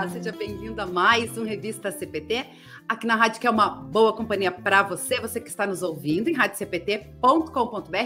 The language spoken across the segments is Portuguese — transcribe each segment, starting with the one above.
Olá, seja bem-vindo a mais um Revista CPT, aqui na rádio que é uma boa companhia para você, você que está nos ouvindo em radiocpt.com.br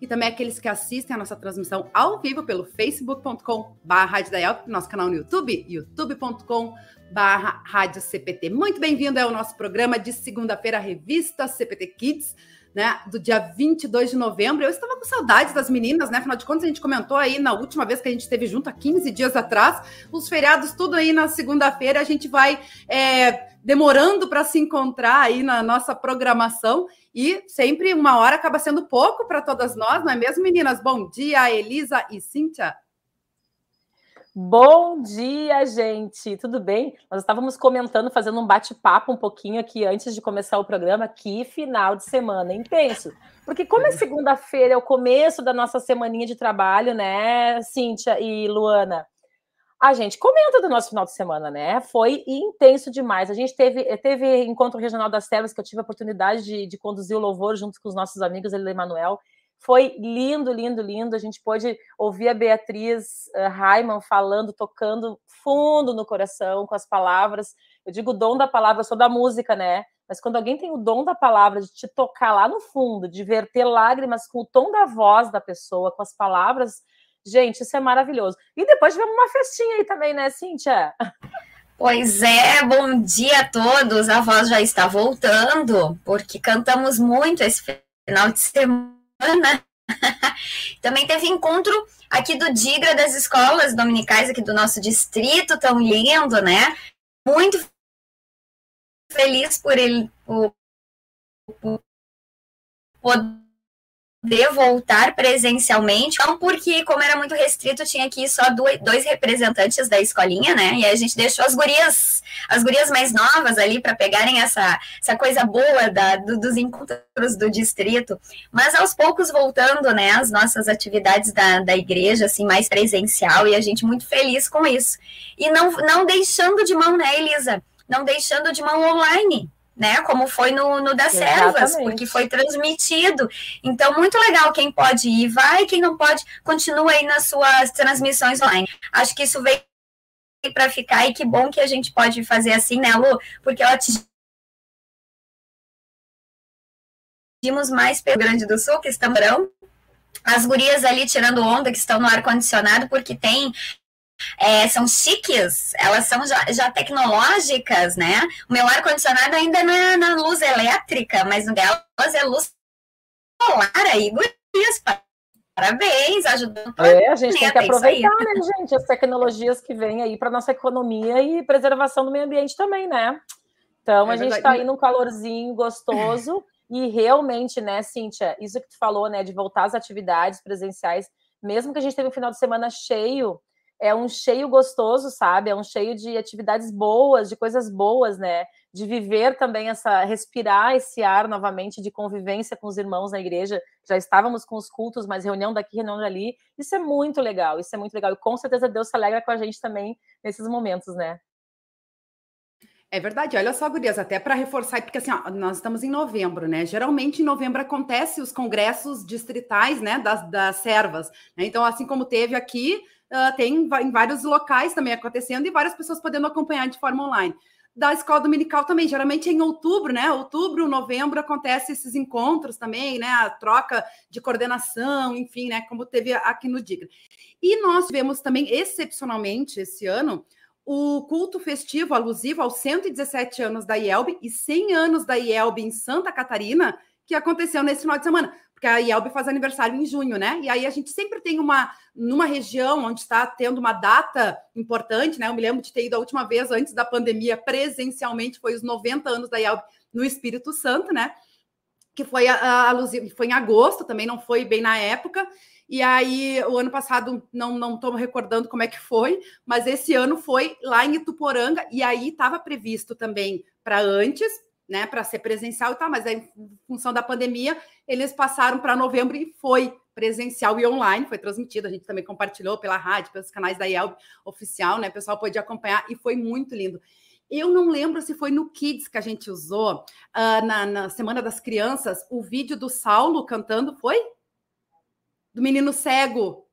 e também aqueles que assistem a nossa transmissão ao vivo pelo facebook.com.br, nosso canal no YouTube, youtube.com barra Rádio CPT. Muito bem-vindo ao nosso programa de segunda-feira, revista CPT Kids, né, do dia 22 de novembro. Eu estava com saudades das meninas, né? Afinal de contas, a gente comentou aí na última vez que a gente esteve junto, há 15 dias atrás, os feriados, tudo aí na segunda-feira, a gente vai é, demorando para se encontrar aí na nossa programação. E sempre uma hora acaba sendo pouco para todas nós, não é mesmo, meninas? Bom dia, Elisa e Cíntia. Bom dia, gente. Tudo bem? Nós estávamos comentando, fazendo um bate-papo um pouquinho aqui antes de começar o programa. Que final de semana intenso. Porque como é segunda-feira, é o começo da nossa semaninha de trabalho, né, Cíntia e Luana? A gente comenta do nosso final de semana, né? Foi intenso demais. A gente teve, teve encontro regional das terras que eu tive a oportunidade de, de conduzir o louvor junto com os nossos amigos, ele e Emanuel. Foi lindo, lindo, lindo. A gente pôde ouvir a Beatriz uh, falando, tocando fundo no coração com as palavras. Eu digo dom da palavra, sou da música, né? Mas quando alguém tem o dom da palavra, de te tocar lá no fundo, de verter lágrimas com o tom da voz da pessoa, com as palavras, gente, isso é maravilhoso. E depois tivemos uma festinha aí também, né, Cíntia? Pois é, bom dia a todos. A voz já está voltando, porque cantamos muito esse final de semana Ana. Também teve encontro aqui do Digra das escolas dominicais aqui do nosso distrito, tão lindo, né? Muito feliz por ele por, por poder poder voltar presencialmente, não porque, como era muito restrito, tinha aqui só dois representantes da escolinha, né? E a gente deixou as gurias, as gurias mais novas ali para pegarem essa, essa coisa boa da, do, dos encontros do distrito. Mas aos poucos voltando, né, as nossas atividades da, da igreja, assim, mais presencial, e a gente muito feliz com isso. E não, não deixando de mão, né, Elisa? Não deixando de mão online né? Como foi no, no das servas, porque foi transmitido. Então, muito legal. Quem pode ir, vai. Quem não pode, continua aí nas suas transmissões online. Acho que isso veio para ficar e que bom que a gente pode fazer assim, né, Lu? Porque ela atingimos mais pelo Grande do Sul, que estão as gurias ali tirando onda, que estão no ar-condicionado, porque tem é, são chiques, elas são já, já, tecnológicas, né? O meu ar-condicionado ainda é na, na, luz elétrica, mas no delas é luz solar aí, gurias, parabéns, ajudando É, a gente tem que aproveitar, né, gente, as tecnologias que vêm aí para nossa economia e preservação do meio ambiente também, né? Então, é a gente está aí num calorzinho gostoso. E realmente, né, Cíntia, isso que tu falou, né, de voltar às atividades presenciais, mesmo que a gente teve um final de semana cheio, é um cheio gostoso, sabe? É um cheio de atividades boas, de coisas boas, né? De viver também essa, respirar esse ar novamente de convivência com os irmãos na igreja. Já estávamos com os cultos, mas reunião daqui, reunião dali. Isso é muito legal, isso é muito legal. E com certeza Deus se alegra com a gente também nesses momentos, né? É verdade, olha só, Gurias, até para reforçar, porque assim, ó, nós estamos em novembro, né? Geralmente em novembro acontece os congressos distritais, né, das, das servas. Né? Então, assim como teve aqui, uh, tem em vários locais também acontecendo e várias pessoas podendo acompanhar de forma online. Da escola dominical também, geralmente em outubro, né? Outubro, novembro acontece esses encontros também, né? A troca de coordenação, enfim, né? Como teve aqui no Digra. E nós tivemos também, excepcionalmente, esse ano, o culto festivo alusivo aos 117 anos da IELB e 100 anos da IELB em Santa Catarina, que aconteceu nesse final de semana porque a IELB faz aniversário em junho, né? E aí a gente sempre tem uma, numa região onde está tendo uma data importante, né? Eu me lembro de ter ido a última vez antes da pandemia presencialmente, foi os 90 anos da IELB no Espírito Santo, né? Que foi alusivo, foi em agosto, também não foi bem na época. E aí, o ano passado, não não estou recordando como é que foi, mas esse ano foi lá em Ituporanga, e aí estava previsto também para antes, né, para ser presencial e tal, mas aí, em função da pandemia, eles passaram para novembro e foi presencial e online, foi transmitido, a gente também compartilhou pela rádio, pelos canais da IELB oficial, né, o pessoal pôde acompanhar e foi muito lindo. Eu não lembro se foi no Kids que a gente usou, uh, na, na Semana das Crianças, o vídeo do Saulo cantando, foi? Do menino cego.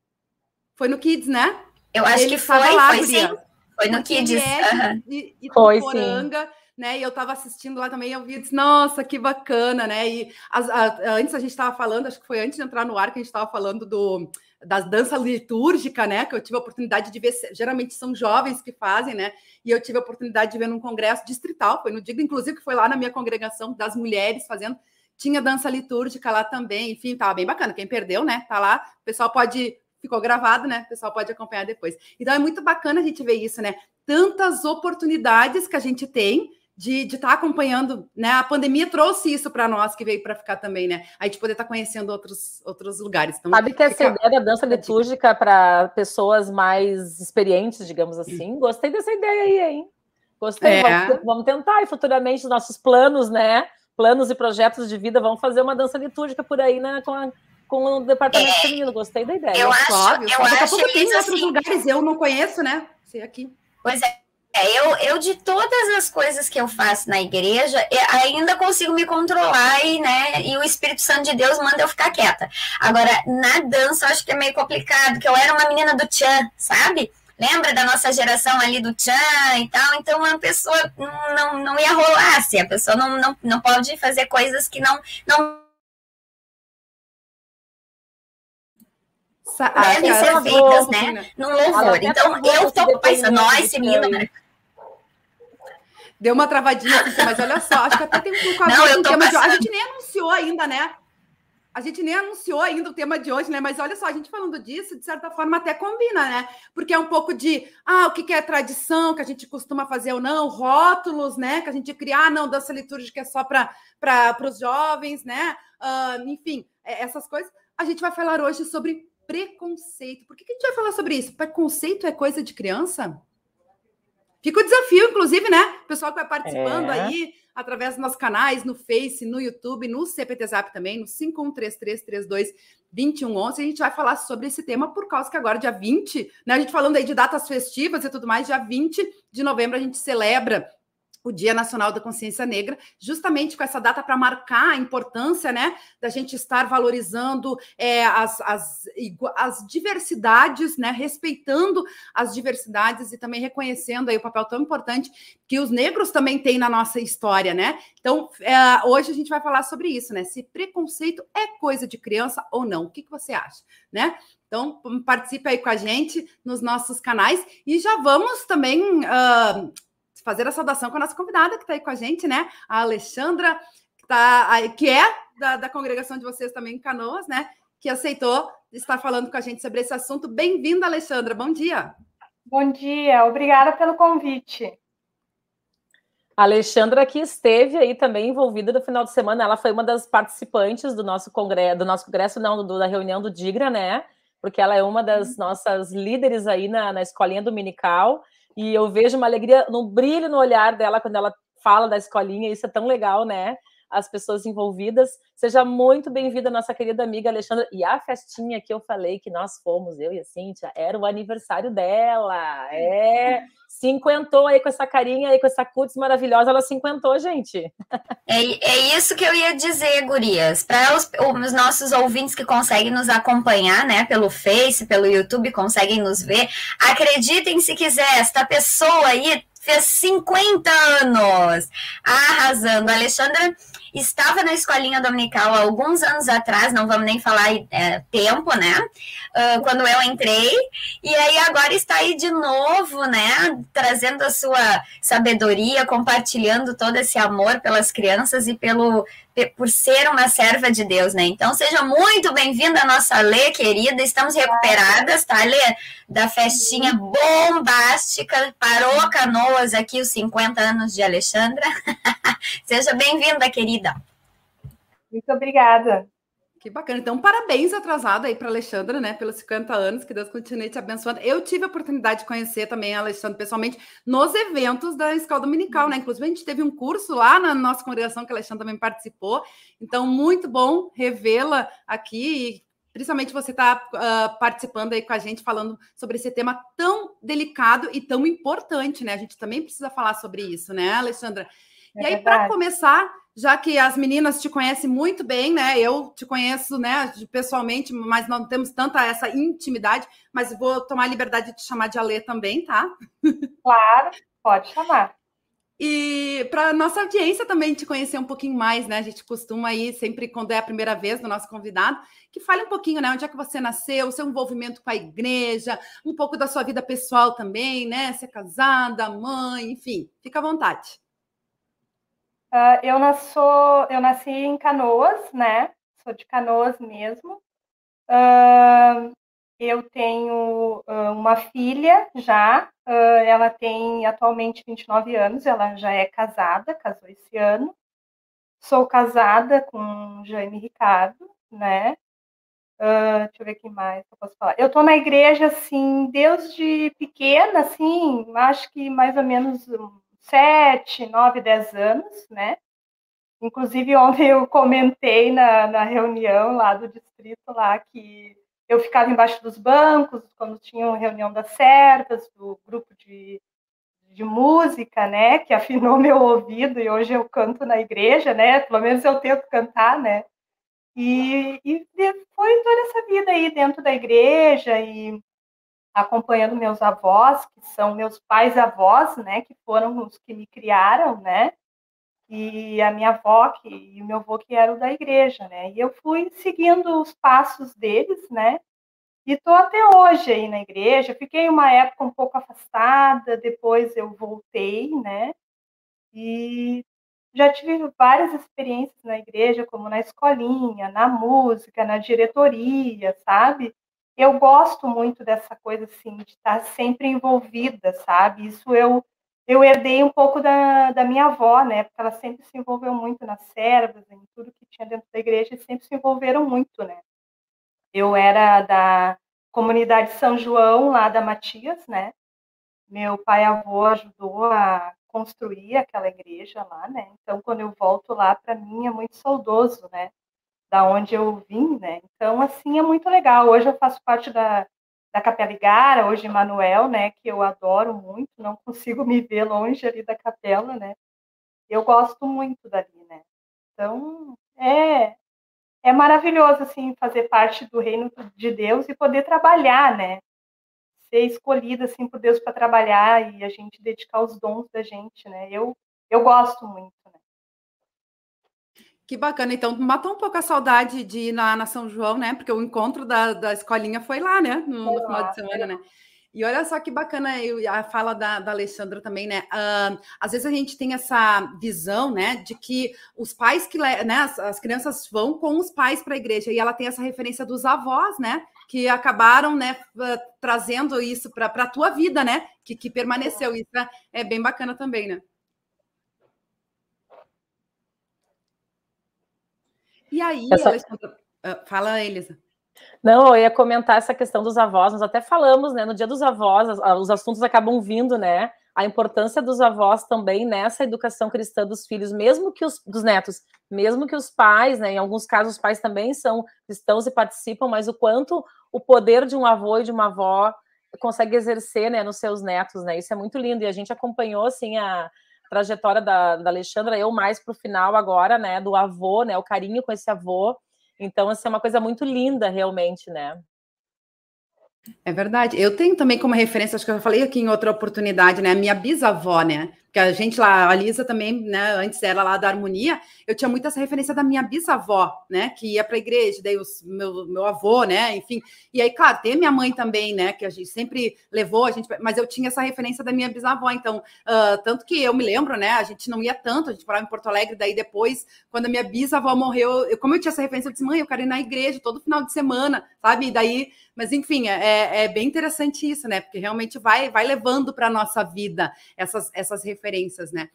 Foi no Kids, né? Eu acho Ele que foi, lá, foi sim. Foi no Kids. Uhum. E, e Foi, Poranga, sim. Né, e eu estava assistindo lá também, eu vi e disse, nossa, que bacana, né? E as, a, antes a gente estava falando, acho que foi antes de entrar no ar que a gente estava falando do, das danças litúrgica, né? Que eu tive a oportunidade de ver, geralmente são jovens que fazem, né? E eu tive a oportunidade de ver num congresso distrital, foi no dia, inclusive, que foi lá na minha congregação das mulheres fazendo. Tinha dança litúrgica lá também, enfim, tava bem bacana. Quem perdeu, né? Tá lá, o pessoal pode ficou gravado, né? O pessoal pode acompanhar depois. Então é muito bacana a gente ver isso, né? Tantas oportunidades que a gente tem de estar tá acompanhando, né? A pandemia trouxe isso para nós que veio para ficar também, né? A gente poder estar tá conhecendo outros, outros lugares. Então, Sabe que essa fica... ideia da dança litúrgica para pessoas mais experientes, digamos assim, gostei dessa ideia aí, hein? Gostei, é. vamos, vamos, tentar e futuramente os nossos planos, né? Planos e projetos de vida, vamos fazer uma dança litúrgica por aí, né? Com a, com o departamento é, feminino. Gostei da ideia. Eu acho, Óbvio, eu daqui a pouco tem em outros assim, lugares, eu não conheço, né? Sei aqui. Pois é. É, eu, eu, de todas as coisas que eu faço na igreja, ainda consigo me controlar e, né, e o Espírito Santo de Deus manda eu ficar quieta. Agora, na dança, eu acho que é meio complicado, que eu era uma menina do tchan, sabe? Lembra da nossa geração ali do tchan e tal? Então, a pessoa não, não ia rolar, assim, a pessoa não, não, não pode fazer coisas que não, não devem ser feitas, né? No louvor. Então, eu tô pensando, nós, menina, né? Deu uma travadinha aqui, mas olha só, acho que até tem um pouco a ver com o tema de. A gente nem anunciou ainda, né? A gente nem anunciou ainda o tema de hoje, né? Mas olha só, a gente falando disso, de certa forma, até combina, né? Porque é um pouco de ah, o que é tradição, que a gente costuma fazer ou não, rótulos, né? Que a gente cria, ah, não, dança litúrgica é só para os jovens, né? Uh, enfim, é, essas coisas. A gente vai falar hoje sobre preconceito. Por que, que a gente vai falar sobre isso? Preconceito é coisa de criança? Fica o desafio, inclusive, né? O pessoal que vai participando é. aí, através dos nossos canais, no Face, no YouTube, no CPT Zap também, no 5133322111, a gente vai falar sobre esse tema por causa que agora, dia 20, né? A gente falando aí de datas festivas e tudo mais, dia 20 de novembro a gente celebra o Dia Nacional da Consciência Negra, justamente com essa data para marcar a importância né, da gente estar valorizando é, as, as, as diversidades, né, respeitando as diversidades e também reconhecendo aí o papel tão importante que os negros também têm na nossa história, né? Então, é, hoje a gente vai falar sobre isso, né? Se preconceito é coisa de criança ou não. O que, que você acha, né? Então, participe aí com a gente nos nossos canais e já vamos também uh, fazer a saudação com a nossa convidada que está aí com a gente, né? A Alexandra, que, tá, que é da, da congregação de vocês também em Canoas, né? Que aceitou estar falando com a gente sobre esse assunto. Bem-vinda, Alexandra. Bom dia. Bom dia, obrigada pelo convite. A Alexandra que esteve aí também envolvida no final de semana, ela foi uma das participantes do nosso congresso, do nosso congresso, não, do, da reunião do Digra, né? Porque ela é uma das uhum. nossas líderes aí na, na escolinha dominical. E eu vejo uma alegria no brilho no olhar dela quando ela fala da escolinha, isso é tão legal, né? As pessoas envolvidas. Seja muito bem-vinda, nossa querida amiga Alexandra. E a festinha que eu falei que nós fomos, eu e a Cíntia, era o aniversário dela. É, cinquentou aí com essa carinha aí, com essa cutis maravilhosa, ela cinquentou, gente. É, é isso que eu ia dizer, gurias. Para os, os, nossos ouvintes que conseguem nos acompanhar, né, pelo Face, pelo YouTube, conseguem nos ver, acreditem se quiser, esta pessoa aí fez 50 anos, arrasando. Alexandra estava na escolinha dominical há alguns anos atrás, não vamos nem falar é, tempo, né? Uh, quando eu entrei, e aí agora está aí de novo, né? Trazendo a sua sabedoria, compartilhando todo esse amor pelas crianças e pelo, por ser uma serva de Deus, né? Então, seja muito bem-vinda, nossa Lê, querida. Estamos recuperadas, tá, Lê? Da festinha bombástica. Parou Canoas aqui, os 50 anos de Alexandra. seja bem-vinda, querida. Muito obrigada. Que bacana. Então, parabéns atrasado aí para Alexandra, né, pelos 50 anos, que Deus continue te abençoando. Eu tive a oportunidade de conhecer também a Alexandra pessoalmente nos eventos da Escola Dominical, né? Inclusive, a gente teve um curso lá na nossa congregação que a Alexandra também participou. Então, muito bom revê-la aqui e principalmente você está uh, ah, participando aí com a gente, falando sobre esse tema tão delicado e tão importante, né? A gente também precisa falar sobre isso, né, Alexandra? É e aí, para começar, já que as meninas te conhecem muito bem, né? Eu te conheço, né, pessoalmente, mas não temos tanta essa intimidade, mas vou tomar a liberdade de te chamar de Alê também, tá? Claro, pode chamar. E para nossa audiência também te conhecer um pouquinho mais, né? A gente costuma ir sempre quando é a primeira vez do nosso convidado, que fale um pouquinho, né? Onde é que você nasceu, o seu envolvimento com a igreja, um pouco da sua vida pessoal também, né? Ser casada, mãe, enfim, fica à vontade. Uh, eu, nasço, eu nasci em Canoas, né? Sou de Canoas mesmo. Uh, eu tenho uh, uma filha já, ela tem atualmente 29 anos, ela já é casada, casou esse ano. Sou casada com Jaime Ricardo, né? deixa eu ver quem mais eu posso falar. Eu estou na igreja, assim, desde pequena, assim, acho que mais ou menos sete, nove, dez anos, né? Inclusive, ontem eu comentei na, na reunião lá do distrito lá que eu ficava embaixo dos bancos quando tinha uma reunião das servas, do grupo de, de música, né? Que afinou meu ouvido e hoje eu canto na igreja, né? Pelo menos eu tento cantar, né? E, e foi toda essa vida aí dentro da igreja e acompanhando meus avós, que são meus pais-avós, né, que foram os que me criaram, né, e a minha avó que, e o meu avô que eram da igreja, né, e eu fui seguindo os passos deles, né, e estou até hoje aí na igreja. Fiquei uma época um pouco afastada, depois eu voltei, né, e já tive várias experiências na igreja, como na escolinha, na música, na diretoria, sabe? Eu gosto muito dessa coisa assim de estar sempre envolvida, sabe? Isso eu eu herdei um pouco da, da minha avó, né? Porque ela sempre se envolveu muito nas servas, em tudo que tinha dentro da igreja, e sempre se envolveram muito, né? Eu era da comunidade São João, lá da Matias, né? Meu pai avô ajudou a construir aquela igreja lá, né? Então, quando eu volto lá, para mim é muito saudoso, né? Da onde eu vim, né? Então, assim, é muito legal. Hoje eu faço parte da, da Capela Igara, hoje Manuel, né? Que eu adoro muito, não consigo me ver longe ali da capela, né? Eu gosto muito dali, né? Então, é, é maravilhoso, assim, fazer parte do reino de Deus e poder trabalhar, né? Ser escolhida, assim, por Deus para trabalhar e a gente dedicar os dons da gente, né? Eu, eu gosto muito? Que bacana. Então, matou um pouco a saudade de ir na, na São João, né? Porque o encontro da, da escolinha foi lá, né? No, no final de semana, né? E olha só que bacana a fala da, da Alexandra também, né? Uh, às vezes a gente tem essa visão, né, de que os pais que, né, as, as crianças vão com os pais para a igreja e ela tem essa referência dos avós, né, que acabaram, né, trazendo isso para a tua vida, né, que, que permaneceu. Isso é, é bem bacana também, né? E aí, Essa... Ah, fala, Elisa. Não, eu ia comentar essa questão dos avós, nós até falamos, né? No dia dos avós, os assuntos acabam vindo, né? A importância dos avós também nessa educação cristã dos filhos, mesmo que os dos netos, mesmo que os pais, né? Em alguns casos, os pais também são cristãos e participam, mas o quanto o poder de um avô e de uma avó consegue exercer, né, nos seus netos, né? Isso é muito lindo e a gente acompanhou assim a trajetória da, da Alexandra, eu mais para o final agora, né, do avô, né, o carinho com esse avô. Então, assim, é uma coisa muito linda, realmente, né? É verdade. Eu tenho também como referência, acho que eu falei aqui em outra oportunidade, né? Minha bisavó, né? Que a gente lá, a Lisa também, né, antes era lá da harmonia, eu tinha muito essa referência da minha bisavó, né, que ia para a igreja, daí os, meu, meu avô, né, enfim. E aí, claro, tem minha mãe também, né, que a gente sempre levou, a gente, mas eu tinha essa referência da minha bisavó, então, uh, tanto que eu me lembro, né, a gente não ia tanto, a gente morava em Porto Alegre, daí depois, quando a minha bisavó morreu, eu, como eu tinha essa referência, eu disse, mãe, eu quero ir na igreja todo final de semana, sabe? E daí, mas enfim, é, é, é bem interessante isso, né, porque realmente vai, vai levando para a nossa vida essas, essas referências referências, né?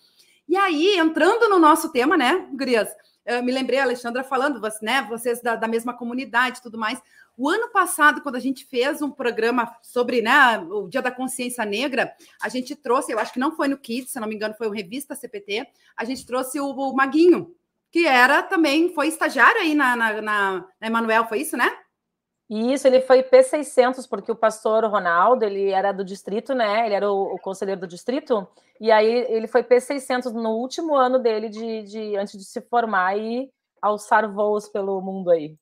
E aí, entrando no nosso tema, né, Gurias? Eu me lembrei, a Alexandra falando, né, vocês da, da mesma comunidade e tudo mais. O ano passado, quando a gente fez um programa sobre né, o Dia da Consciência Negra, a gente trouxe, eu acho que não foi no Kids, se não me engano, foi o Revista CPT, a gente trouxe o, o Maguinho, que era também, foi estagiário aí na, na, na, na Emanuel, foi isso, né? Isso, ele foi P600, porque o pastor Ronaldo, ele era do distrito, né? Ele era o, o conselheiro do distrito, e aí ele foi P600 no último ano dele, de, de antes de se formar e alçar voos pelo mundo aí.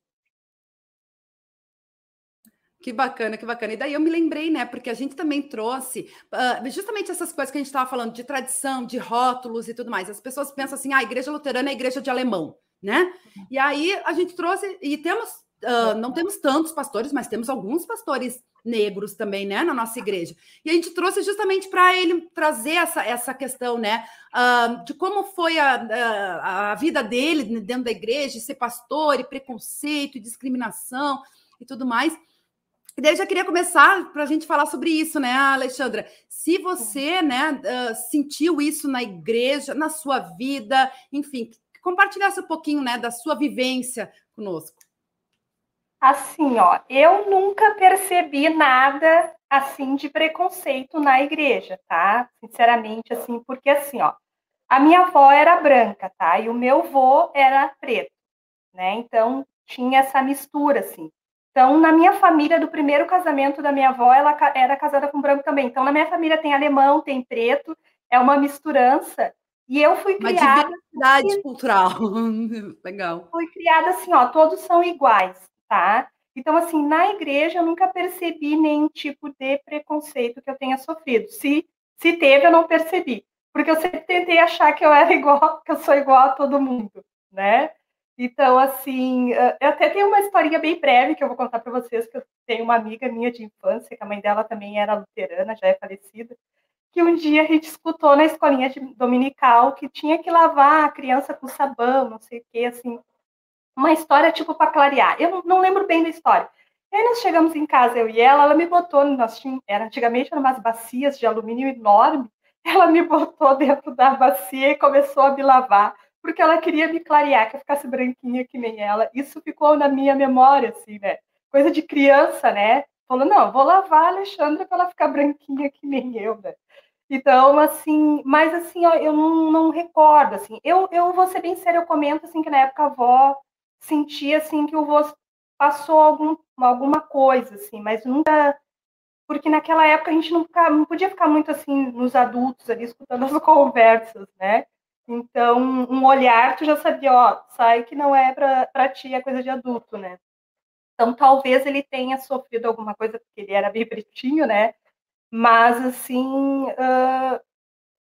Que bacana, que bacana. E daí eu me lembrei, né? Porque a gente também trouxe uh, justamente essas coisas que a gente estava falando de tradição, de rótulos e tudo mais. As pessoas pensam assim, ah, a igreja luterana é a igreja de alemão, né? E aí a gente trouxe, e temos Uh, não temos tantos pastores, mas temos alguns pastores negros também, né, na nossa igreja. E a gente trouxe justamente para ele trazer essa, essa questão, né, uh, de como foi a, a, a, vida dele dentro da igreja, ser pastor, e preconceito, e discriminação e tudo mais. E daí eu já queria começar para a gente falar sobre isso, né, Alexandra? Se você, né, uh, sentiu isso na igreja, na sua vida, enfim, compartilhasse um pouquinho, né, da sua vivência conosco. Assim, ó, eu nunca percebi nada assim de preconceito na igreja, tá? Sinceramente, assim, porque assim, ó, a minha avó era branca, tá? E o meu avô era preto, né? Então tinha essa mistura, assim. Então, na minha família, do primeiro casamento da minha avó, ela era casada com branco também. Então, na minha família tem alemão, tem preto, é uma misturança. E eu fui criada. Uma diversidade assim, cultural. Legal. Fui criada assim, ó, todos são iguais tá? Então, assim, na igreja eu nunca percebi nenhum tipo de preconceito que eu tenha sofrido. Se, se teve, eu não percebi. Porque eu sempre tentei achar que eu era igual, que eu sou igual a todo mundo, né? Então, assim, eu até tenho uma historinha bem breve que eu vou contar para vocês, que eu tenho uma amiga minha de infância, que a mãe dela também era luterana, já é falecida, que um dia a gente escutou na escolinha dominical que tinha que lavar a criança com sabão, não sei o quê, assim uma história tipo para clarear. Eu não lembro bem da história. E aí nós chegamos em casa, eu e ela, ela me botou, nós tínhamos, era, antigamente eram umas bacias de alumínio enorme, ela me botou dentro da bacia e começou a me lavar, porque ela queria me clarear, que eu ficasse branquinha que nem ela. Isso ficou na minha memória, assim, né? Coisa de criança, né? Falou, não, vou lavar a Alexandra para ela ficar branquinha que nem eu, né? Então, assim, mas assim, ó, eu não, não recordo, assim. Eu, eu vou ser bem séria, eu comento, assim, que na época a avó sentia assim que o rosto passou algum, alguma coisa, assim, mas nunca. Porque naquela época a gente não, ficava, não podia ficar muito assim nos adultos ali escutando as conversas, né? Então, um olhar, tu já sabia, ó, sai que não é para ti, é coisa de adulto, né? Então, talvez ele tenha sofrido alguma coisa, porque ele era bem pretinho, né? Mas, assim, uh,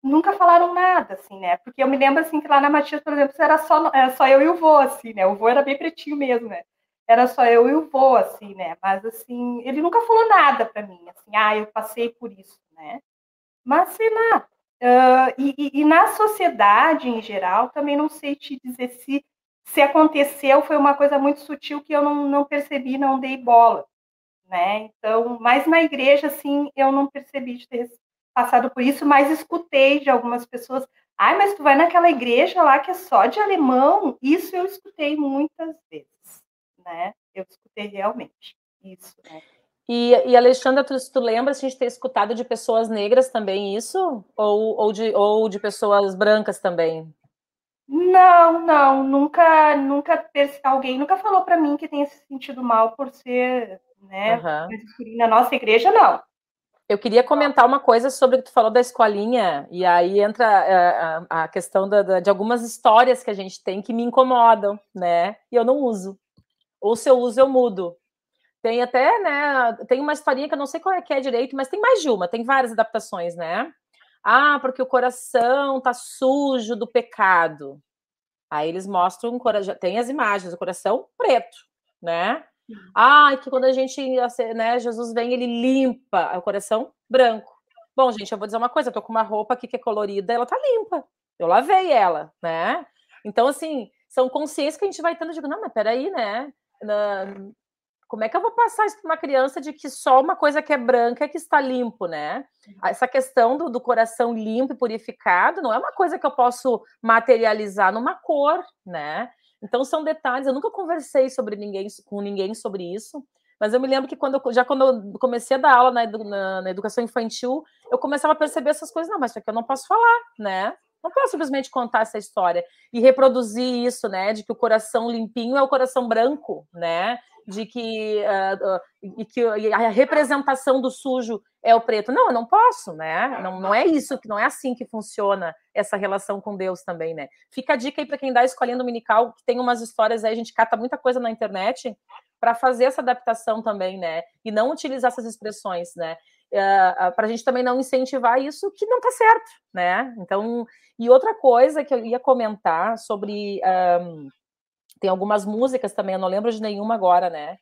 nunca falaram nada, assim, né? Porque eu me lembro, assim, que lá na Matias, por exemplo, era só, era só eu e o vô, assim, né? O vô era bem pretinho mesmo, né? Era só eu e o vô, assim, né? Mas, assim, ele nunca falou nada para mim, assim, ah, eu passei por isso, né? Mas, sei lá. Uh, e, e, na sociedade, em geral, também não sei te dizer se, se aconteceu, foi uma coisa muito sutil que eu não, não percebi, não dei bola, né? Então, mas na igreja, assim, eu não percebi de ter passado por isso, mas escutei de algumas pessoas. Ai, mas tu vai naquela igreja lá que é só de alemão? Isso eu escutei muitas vezes, né? Eu escutei realmente isso, né? E, e Alexandra, tu, tu lembra se a gente ter escutado de pessoas negras também isso? Ou, ou, de, ou de pessoas brancas também? Não, não, nunca, nunca alguém nunca falou para mim que tenha se sentido mal por ser, né, uhum. na nossa igreja, não. Eu queria comentar uma coisa sobre o que tu falou da escolinha, e aí entra a, eh, a, a questão da, da, de algumas histórias que a gente tem que me incomodam, né? E eu não uso. Ou se eu uso, eu mudo. Tem até, né? Tem uma historinha que eu não sei qual é que é direito, mas tem mais de uma, tem várias adaptações, né? Ah, porque o coração tá sujo do pecado. Aí eles mostram, tem as imagens, o coração preto, né? Ah, que quando a gente, né, Jesus vem, ele limpa o coração branco. Bom, gente, eu vou dizer uma coisa, eu tô com uma roupa aqui que é colorida, ela tá limpa. Eu lavei ela, né? Então, assim, são consciências que a gente vai tendo, digo, não, mas peraí, né? Como é que eu vou passar isso para uma criança de que só uma coisa que é branca é que está limpo, né? Essa questão do, do coração limpo e purificado não é uma coisa que eu posso materializar numa cor, né? Então são detalhes. Eu nunca conversei sobre ninguém com ninguém sobre isso, mas eu me lembro que quando já quando eu comecei a dar aula na, na, na, educação infantil, eu começava a perceber essas coisas. Não, mas isso aqui eu não posso falar, né? Não posso simplesmente contar essa história e reproduzir isso, né? De que o coração limpinho é o coração branco, né? De que, uh, uh, e que a representação do sujo é o preto. Não, eu não posso, né? Não, não é isso, não é assim que funciona essa relação com Deus também, né? Fica a dica aí para quem dá escolhendo dominical, que tem umas histórias aí, a gente cata muita coisa na internet para fazer essa adaptação também, né? E não utilizar essas expressões, né? Uh, eh, para a gente também não incentivar isso que não está certo, né? Então, e outra coisa que eu ia comentar sobre um, tem algumas músicas também, eu não lembro de nenhuma agora, né?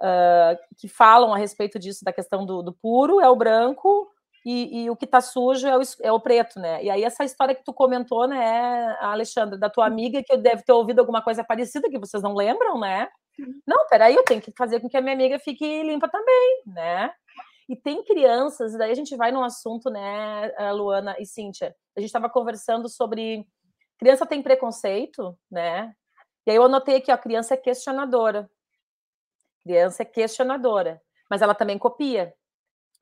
Uh, que falam a respeito disso, da questão do, do puro é o branco e, e o que está sujo é o, é o, preto, né? E aí essa história que tu comentou, né, Alexandre, da tua amiga, que eu deve ter ouvido alguma coisa parecida, que vocês não lembram, né? Não, peraí, eu tenho que fazer com que a minha amiga fique limpa também, né? E tem crianças, e daí a gente vai num assunto, né, eh, Luana e Cíntia? A gente estava conversando sobre criança tem preconceito, né? E aí eu anotei aqui, ó, criança é questionadora. Criança é questionadora, mas ela também copia.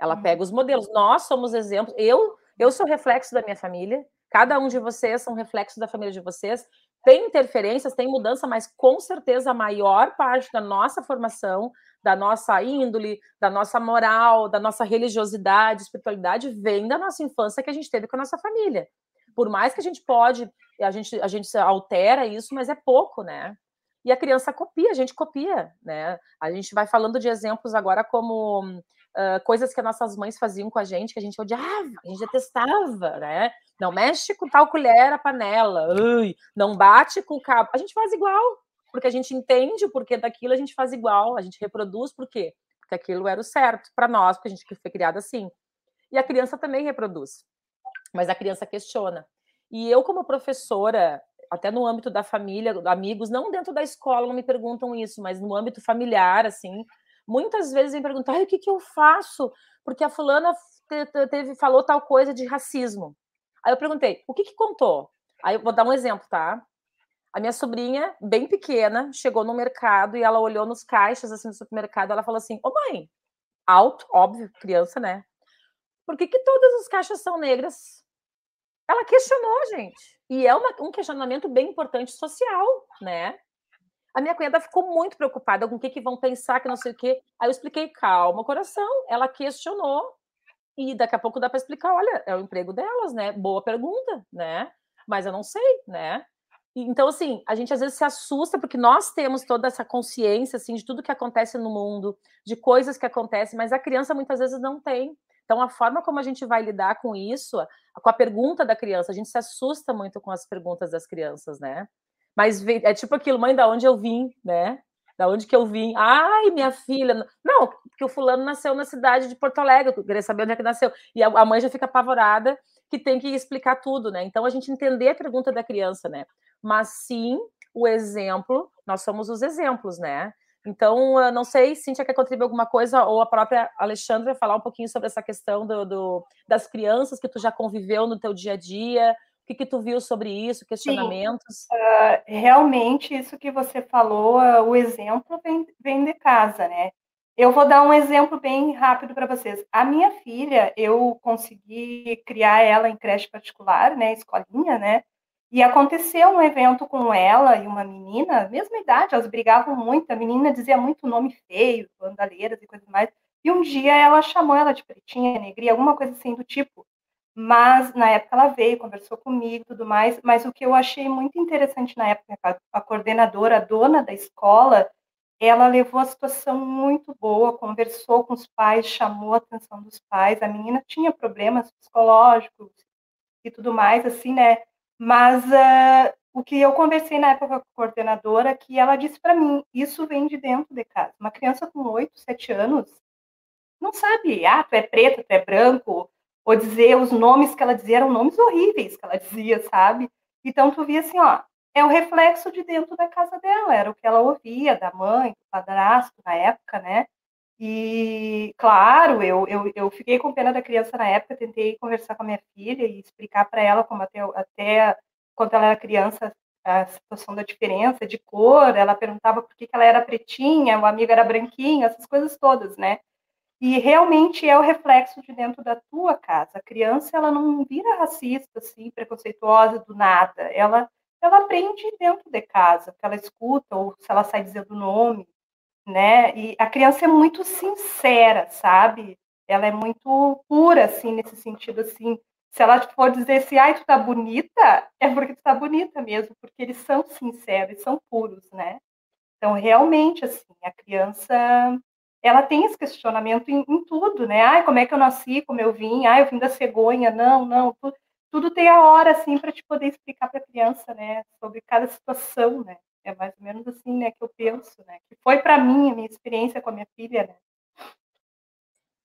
Ela uhum. pega os modelos. Nós somos exemplos. Eu, eu sou reflexo da minha família. Cada um de vocês são reflexos da família de vocês. Tem interferências, tem mudança, mas com certeza a maior parte da nossa formação, da nossa índole, da nossa moral, da nossa religiosidade, espiritualidade, vem da nossa infância que a gente teve com a nossa família. Por mais que a gente pode, a gente, a gente altera isso, mas é pouco, né? E a criança copia, a gente copia, né? A gente vai falando de exemplos agora como uh, coisas que as nossas mães faziam com a gente, que a gente odiava, a gente detestava, né? Não mexe com tal colher a panela, ui, não bate com o cabo. A gente faz igual, porque a gente entende o porquê daquilo, a gente faz igual, a gente reproduz, por quê? Porque aquilo era o certo para nós, porque a gente foi criado assim. E a criança também reproduz, mas a criança questiona. E eu, como professora, até no âmbito da família, amigos, não dentro da escola, não me perguntam isso, mas no âmbito familiar, assim, muitas vezes me perguntam, o que, que eu faço? Porque a fulana teve, falou tal coisa de racismo. Aí eu perguntei, o que que contou? Aí eu vou dar um exemplo, tá? A minha sobrinha, bem pequena, chegou no mercado e ela olhou nos caixas assim do supermercado, ela falou assim: "Ô mãe, alto, óbvio, criança, né? Por que, que todas as caixas são negras?" Ela questionou, gente. E é uma, um questionamento bem importante social, né? A minha cunhada ficou muito preocupada com o que, que vão pensar, que não sei o quê. Aí eu expliquei, calma, coração. Ela questionou e daqui a pouco dá para explicar, olha, é o emprego delas, né? Boa pergunta, né? Mas eu não sei, né? Então, assim, a gente às vezes se assusta porque nós temos toda essa consciência, assim, de tudo que acontece no mundo, de coisas que acontecem, mas a criança muitas vezes não tem. Então, a forma como a gente vai lidar com isso, com a pergunta da criança, a gente se assusta muito com as perguntas das crianças, né? Mas é tipo aquilo, mãe, da onde eu vim, né? Da onde que eu vim? Ai, minha filha. Não, porque o fulano nasceu na cidade de Porto Alegre, eu queria saber onde é que nasceu. E a mãe já fica apavorada que tem que explicar tudo, né? Então a gente entender a pergunta da criança, né? Mas sim, o exemplo, nós somos os exemplos, né? Então, eu não sei, Cíntia quer contribuir alguma coisa, ou a própria Alexandra falar um pouquinho sobre essa questão do, do, das crianças que tu já conviveu no teu dia a dia, o que, que tu viu sobre isso, questionamentos? Uh, realmente, isso que você falou, uh, o exemplo vem, vem de casa, né? Eu vou dar um exemplo bem rápido para vocês. A minha filha, eu consegui criar ela em creche particular, né, escolinha, né? E aconteceu um evento com ela e uma menina, mesma idade, elas brigavam muito, a menina dizia muito nome feio, bandaleiras e coisas mais. E um dia ela chamou ela de pretinha, negria, alguma coisa assim do tipo. Mas na época ela veio, conversou comigo e tudo mais. Mas o que eu achei muito interessante na época, a coordenadora, a dona da escola, ela levou a situação muito boa, conversou com os pais, chamou a atenção dos pais. A menina tinha problemas psicológicos e tudo mais, assim, né? Mas uh, o que eu conversei na época com a coordenadora, que ela disse para mim, isso vem de dentro de casa. Uma criança com 8, 7 anos não sabe, ah, tu é preto, tu é branco, ou dizer os nomes que ela dizia eram nomes horríveis que ela dizia, sabe? Então tu via assim, ó, é o reflexo de dentro da casa dela, era o que ela ouvia da mãe, do padrasto na época, né? E, claro, eu, eu, eu fiquei com pena da criança na época, tentei conversar com a minha filha e explicar para ela como até, até quando ela era criança a situação da diferença de cor, ela perguntava por que, que ela era pretinha, o amigo era branquinho, essas coisas todas, né? e realmente é o reflexo de dentro da tua casa. A criança, ela não vira racista, assim, preconceituosa do nada. Ela, ela aprende dentro de casa, que ela escuta, ou se ela sai dizendo o nome, né? E a criança é muito sincera, sabe? Ela é muito pura, assim, nesse sentido, assim. Se ela for dizer assim, ai, tu tá bonita, é porque tu tá bonita mesmo, porque eles são sinceros, são puros, né? Então, realmente, assim, a criança ela tem esse questionamento em, em, tudo, né? Ai, como é que eu nasci, como eu vim? Ai, eu vim da cegonha. Não, não. Tudo, tudo tem a hora, assim, para te poder explicar para a criança, né? Sobre cada situação, né? É mais ou menos assim, né, que eu penso, né? Que foi para mim a minha experiência com a minha filha, né?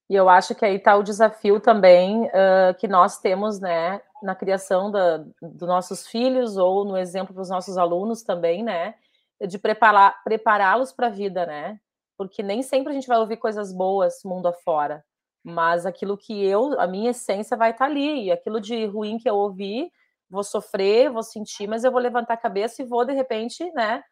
E eu acho que aí está o desafio também uh, que nós temos, né, na criação dos nossos filhos ou no exemplo dos nossos alunos também, né, de preparar prepará-los para a vida, né? porque nem sempre a gente vai ouvir coisas boas mundo afora, mas aquilo que eu, a minha essência vai estar tá ali, e aquilo de ruim que eu ouvi, vou sofrer, vou sentir, mas eu vou levantar a cabeça e vou de repente, né,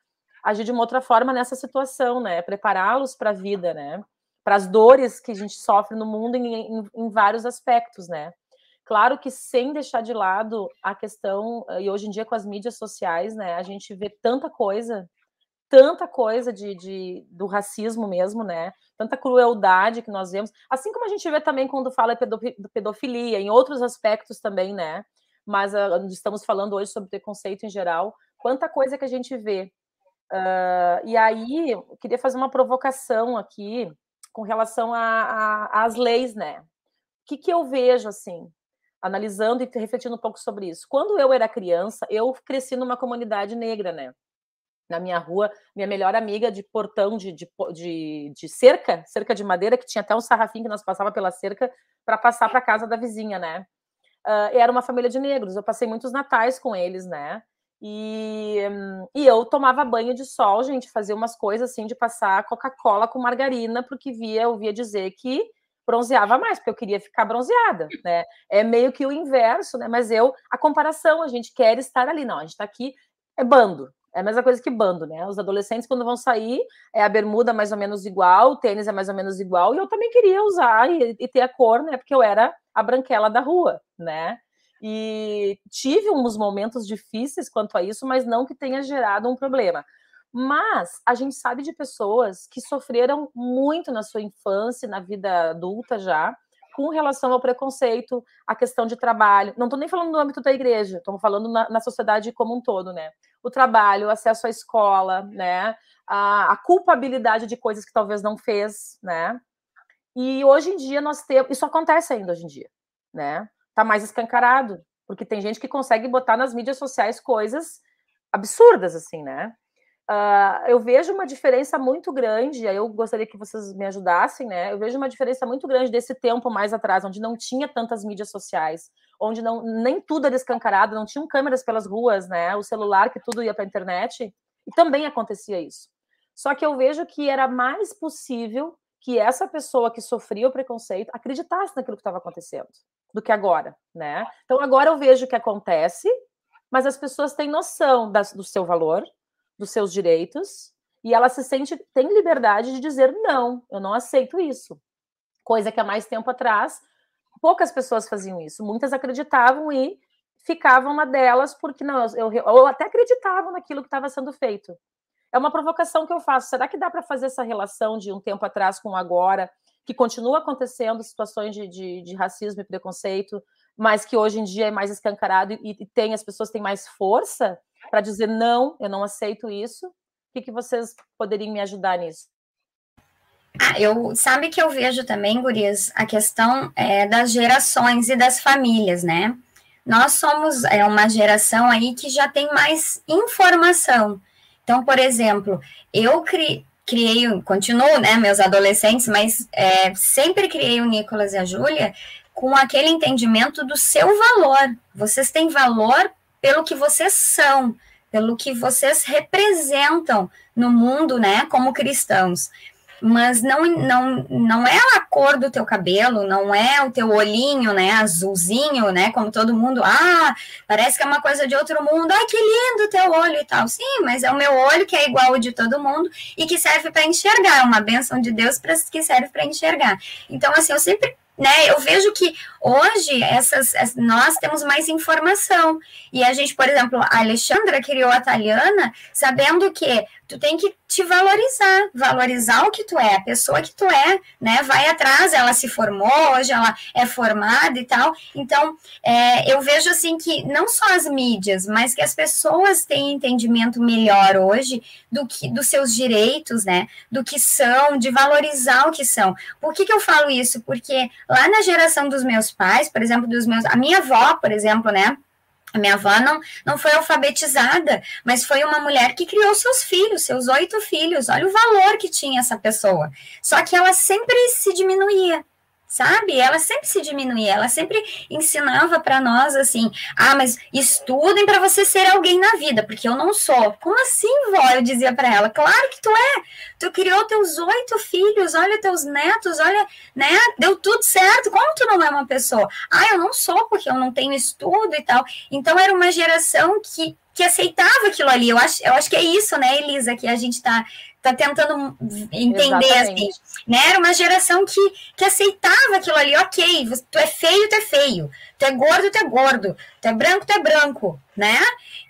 agir de uma outra forma nessa situação, né, prepará-los para a vida, né, para as dores que a gente sofre no mundo em, em, em vários aspectos, né. Claro que sem deixar de lado a questão, e hoje em dia com as mídias sociais, né, a gente vê tanta coisa tanta coisa de, de, do racismo mesmo, né? Tanta crueldade que nós vemos, assim como a gente vê também quando fala pedofilia, em outros aspectos também, né? Mas uh, estamos falando hoje sobre preconceito em geral, quanta coisa que a gente vê. Uh, e aí, eu queria fazer uma provocação aqui com relação às leis, né? O que, que eu vejo, assim, analisando e refletindo um pouco sobre isso. Quando eu era criança, eu cresci numa comunidade negra, né? na minha rua, minha melhor amiga de portão de, de, de, de, cerca, cerca de madeira, que tinha até um sarrafinho que nós passava pela cerca para passar para casa da vizinha, né? Uh, era uma família de negros, eu passei muitos natais com eles, né? E, e eu tomava banho de sol, gente, fazia umas coisas assim de passar Coca-Cola com margarina, porque via, eu via dizer que bronzeava mais, porque eu queria ficar bronzeada, né? É meio que o inverso, né? Mas eu, a comparação, a gente quer estar ali, não, a gente está aqui, é bando, é a mesma coisa que bando, né? Os adolescentes, quando vão sair, é a bermuda mais ou menos igual, o tênis é mais ou menos igual, e eu também queria usar e, e ter a cor, né? Porque eu era a branquela da rua, né? E tive uns momentos difíceis quanto a isso, mas não que tenha gerado um problema. Mas a gente sabe de pessoas que sofreram muito na sua infância, na vida adulta já, com relação ao preconceito, a questão de trabalho. Não estou nem falando no âmbito da igreja, estamos falando na, na, sociedade como um todo, né? O trabalho, o acesso à escola, né? A, a, culpabilidade de coisas que talvez não fez, né? E hoje em dia nós temos. Isso acontece ainda hoje em dia, né? Tá mais escancarado, porque tem gente que consegue botar nas mídias sociais coisas absurdas, assim, né? Uh, eu vejo uma diferença muito grande, aí eu gostaria que vocês me ajudassem, né? Eu vejo uma diferença muito grande desse tempo mais atrás, onde não tinha tantas mídias sociais, onde não nem tudo era escancarado, não tinham câmeras pelas ruas, né? O celular que tudo ia para a internet, e também acontecia isso. Só que eu vejo que era mais possível que essa pessoa que sofria o preconceito acreditasse naquilo que estava acontecendo do que agora, né? Então agora eu vejo que acontece, mas as pessoas têm noção das, do seu valor, dos seus direitos e ela se sente tem liberdade de dizer não, eu não aceito isso. Coisa que há mais tempo atrás poucas pessoas faziam isso, muitas acreditavam e ficavam na delas porque não, eu, ou até acreditavam naquilo que estava sendo feito. É uma provocação que eu faço. Será que dá para fazer essa relação de um tempo atrás com agora, que continua acontecendo situações de, de, de racismo e preconceito, mas que hoje em dia é mais escancarado e, e tem as pessoas têm mais força? para dizer não, eu não aceito isso? O que, que vocês poderiam me ajudar nisso? Ah, eu sabe que eu vejo também, Gurias, a questão é, das gerações e das famílias, né? Nós somos é, uma geração aí que já tem mais informação. Então, por exemplo, eu cri, criei, continuo, né, meus adolescentes, mas é, sempre criei o Nicolas e a Júlia com aquele entendimento do seu valor. Vocês têm valor pelo que vocês são, pelo que vocês representam no mundo, né, como cristãos. Mas não, não, não é a cor do teu cabelo, não é o teu olhinho, né, azulzinho, né, como todo mundo, ah, parece que é uma coisa de outro mundo, ai, que lindo o teu olho e tal. Sim, mas é o meu olho que é igual ao de todo mundo e que serve para enxergar, é uma benção de Deus pra, que serve para enxergar. Então, assim, eu sempre né? Eu vejo que hoje essas, nós temos mais informação. E a gente, por exemplo, a Alexandra criou a Taliana sabendo que tu tem que te valorizar, valorizar o que tu é, a pessoa que tu é, né? Vai atrás, ela se formou, hoje ela é formada e tal. Então, é, eu vejo assim que não só as mídias, mas que as pessoas têm entendimento melhor hoje do que dos seus direitos, né? Do que são, de valorizar o que são. Por que, que eu falo isso? Porque lá na geração dos meus pais, por exemplo, dos meus. A minha avó, por exemplo, né? A minha avó não, não foi alfabetizada, mas foi uma mulher que criou seus filhos, seus oito filhos. Olha o valor que tinha essa pessoa. Só que ela sempre se diminuía sabe? Ela sempre se diminuía, ela sempre ensinava para nós assim: ah, mas estudem para você ser alguém na vida, porque eu não sou. Como assim, vó? Eu dizia para ela: claro que tu é. Tu criou teus oito filhos, olha teus netos, olha, né? Deu tudo certo. Como tu não é uma pessoa? Ah, eu não sou porque eu não tenho estudo e tal. Então era uma geração que que aceitava aquilo ali. Eu acho, eu acho que é isso, né, Elisa, que a gente está tá tentando entender assim, né? Era uma geração que, que aceitava aquilo ali, ok, tu é feio, tu é feio, tu é gordo, tu é gordo, tu é branco, tu é branco, né?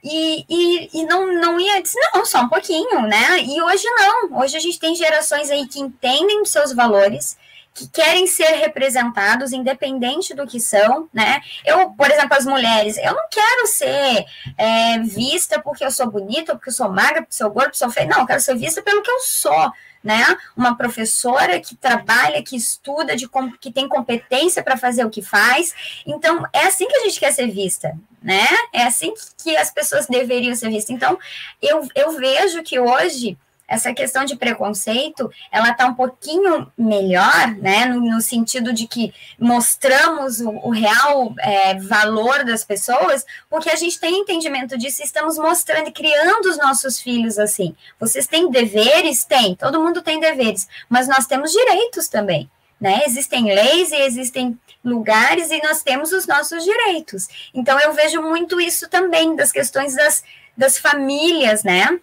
E, e, e não, não ia dizer, não, só um pouquinho, né? E hoje não, hoje a gente tem gerações aí que entendem os seus valores, que querem ser representados, independente do que são, né? Eu, por exemplo, as mulheres, eu não quero ser é, vista porque eu sou bonita, porque eu sou magra, porque eu sou gorda, porque eu sou feia. Não, eu quero ser vista pelo que eu sou, né? Uma professora que trabalha, que estuda, de, que tem competência para fazer o que faz. Então, é assim que a gente quer ser vista, né? É assim que, que as pessoas deveriam ser vistas. Então, eu, eu vejo que hoje essa questão de preconceito, ela está um pouquinho melhor, né, no, no, sentido de que mostramos o, o real é, valor das pessoas, porque a gente tem entendimento disso estamos mostrando e criando os nossos filhos assim. Vocês têm deveres? Tem, todo mundo tem deveres, mas nós temos direitos também, né, existem leis e existem lugares e nós temos os nossos direitos. Então, eu vejo muito isso também, das questões das, das famílias, né,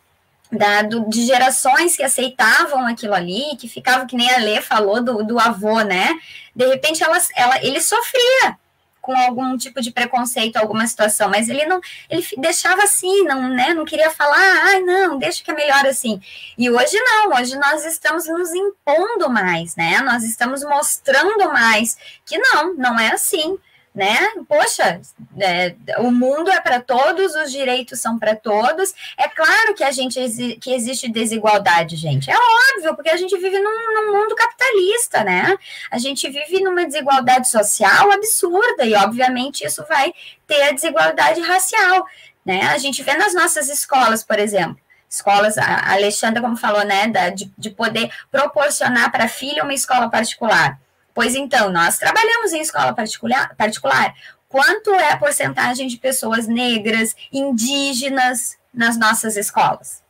de gerações que aceitavam aquilo ali, que ficavam, que nem a Lê falou do, do avô, né? De repente ela, ela, ele sofria com algum tipo de preconceito, alguma situação, mas ele não, ele deixava assim, não, né, não queria falar, ai, não, deixa que é melhor assim. E hoje não, hoje nós estamos nos impondo mais, né? Nós estamos mostrando mais que não, não é assim né? Poxa, é, o mundo é para todos, os direitos são para todos. É claro que a gente que existe desigualdade, gente. É óbvio, porque a gente vive num, num, mundo capitalista, né? A gente vive numa desigualdade social absurda e, obviamente, isso vai ter a desigualdade racial, né? A gente vê nas nossas escolas, por exemplo. Escolas, a Alexandra, como falou, né, da, de, de poder proporcionar para a filha uma escola particular Pois então, nós trabalhamos em escola particular, particular. Quanto é a porcentagem de pessoas negras, indígenas nas nossas escolas?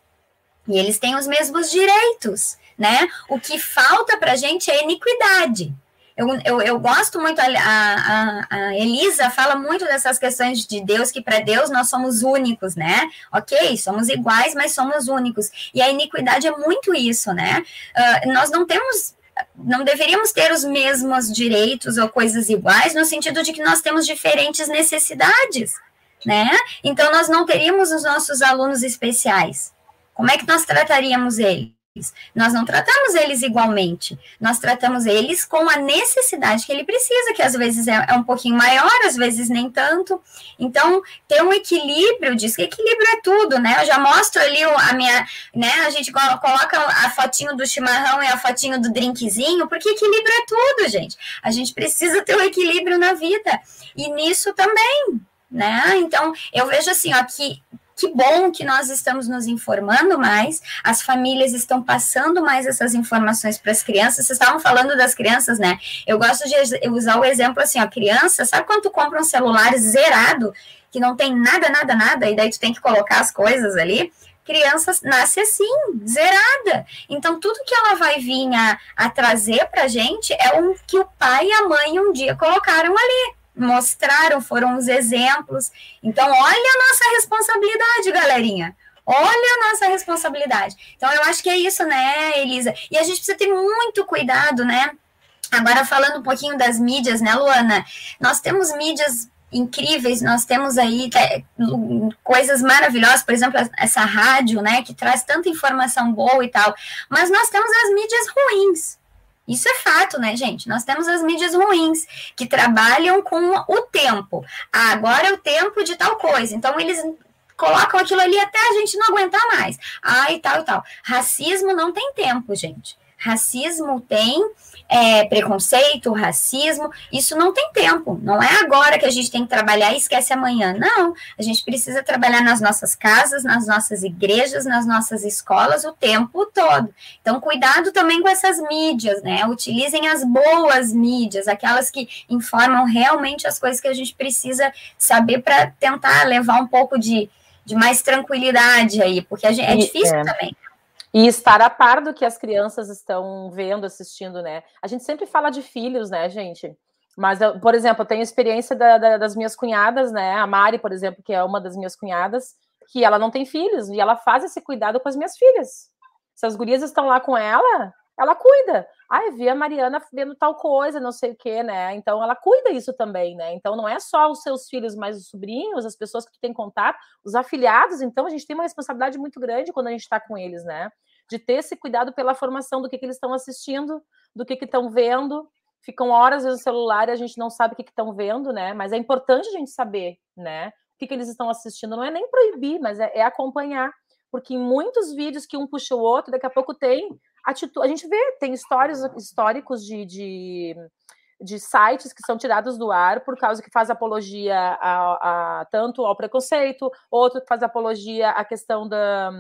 E eles têm os mesmos direitos, né? O que falta para a gente é iniquidade. Eu, eu, eu gosto muito, a, a, a, Elisa fala muito dessas questões de Deus, que para Deus nós somos únicos, né? Ok, somos iguais, mas somos únicos. E a iniquidade é muito isso, né? Uh, nós não temos não deveríamos ter os mesmos direitos ou coisas iguais, no sentido de que nós temos diferentes necessidades, né? Então, nós não teríamos os nossos alunos especiais. Como é que nós trataríamos eles? Nós não tratamos eles igualmente, nós tratamos eles com a necessidade que ele precisa, que às vezes é, é um pouquinho maior, às vezes nem tanto. Então, ter um equilíbrio, diz que equilíbrio é tudo, né? Eu já mostro ali a minha, né? A gente coloca a fotinho do chimarrão e a fotinho do drinkzinho, porque equilíbrio é tudo, gente. A gente precisa ter um equilíbrio na vida, e nisso também, né? Então, eu vejo assim, ó, que que bom que nós estamos nos informando mais, as famílias estão passando mais essas informações para as crianças. Vocês estavam falando das crianças, né? Eu gosto de usar o exemplo assim, ó, criança, sabe quando tu compra um celular zerado, que não tem nada, nada, nada, e daí tu tem que colocar as coisas ali? criança nasce assim, zerada. Então, tudo que ela vai vir a, a trazer para a gente é o que o pai e a mãe um dia colocaram ali, mostraram, foram os exemplos. Então, olha a nossa responsabilidade, galerinha. Olha a nossa responsabilidade. Então, eu acho que é isso, né, Elisa? E a gente precisa ter muito cuidado, né? Agora, falando um pouquinho das mídias, né, Luana? Nós temos mídias incríveis, nós temos aí é, coisas maravilhosas, por exemplo, essa rádio, né, que traz tanta informação boa e tal, mas nós temos as mídias ruins. Isso é fato, né, gente? Nós temos as mídias ruins que trabalham com o tempo. Ah, agora é o tempo de tal coisa. Então, eles colocam aquilo ali até a gente não aguentar mais. Ah, e tal e tal. Racismo não tem tempo, gente. Racismo tem é, preconceito, racismo, isso não tem tempo. Não é agora que a gente tem que trabalhar e esquece amanhã. Não. A gente precisa trabalhar nas nossas casas, nas nossas igrejas, nas nossas escolas o tempo todo. Então, cuidado também com essas mídias, né? Utilizem as boas mídias, aquelas que informam realmente as coisas que a gente precisa saber para tentar levar um pouco de, de mais tranquilidade aí, porque gente, é difícil é. também. E estar a par do que as crianças estão vendo, assistindo, né? A gente sempre fala de filhos, né, gente? Mas, eu, por exemplo, eu tenho experiência da, da, das minhas cunhadas, né? A Mari, por exemplo, que é uma das minhas cunhadas, que ela não tem filhos e ela faz esse cuidado com as minhas filhas. Se as gurias estão lá com ela, ela cuida. Ah, vi a Mariana vendo tal coisa, não sei o quê, né? Então ela cuida isso também, né? Então não é só os seus filhos, mas os sobrinhos, as pessoas que tu tem contato, os afiliados. Então a gente tem uma responsabilidade muito grande quando a gente está com eles, né? De ter esse cuidado pela formação do que, que eles estão assistindo, do que estão vendo. Ficam horas no celular e a gente não sabe o que estão vendo, né? Mas é importante a gente saber, né? O que, que eles estão assistindo. Não é nem proibir, mas é, é acompanhar porque em muitos vídeos que um puxa o outro, daqui a pouco tem atitude. A gente vê, tem histórias históricos de, de, de, sites que são tirados do ar por causa que faz apologia a, a tanto ao preconceito, outro que faz apologia à questão da,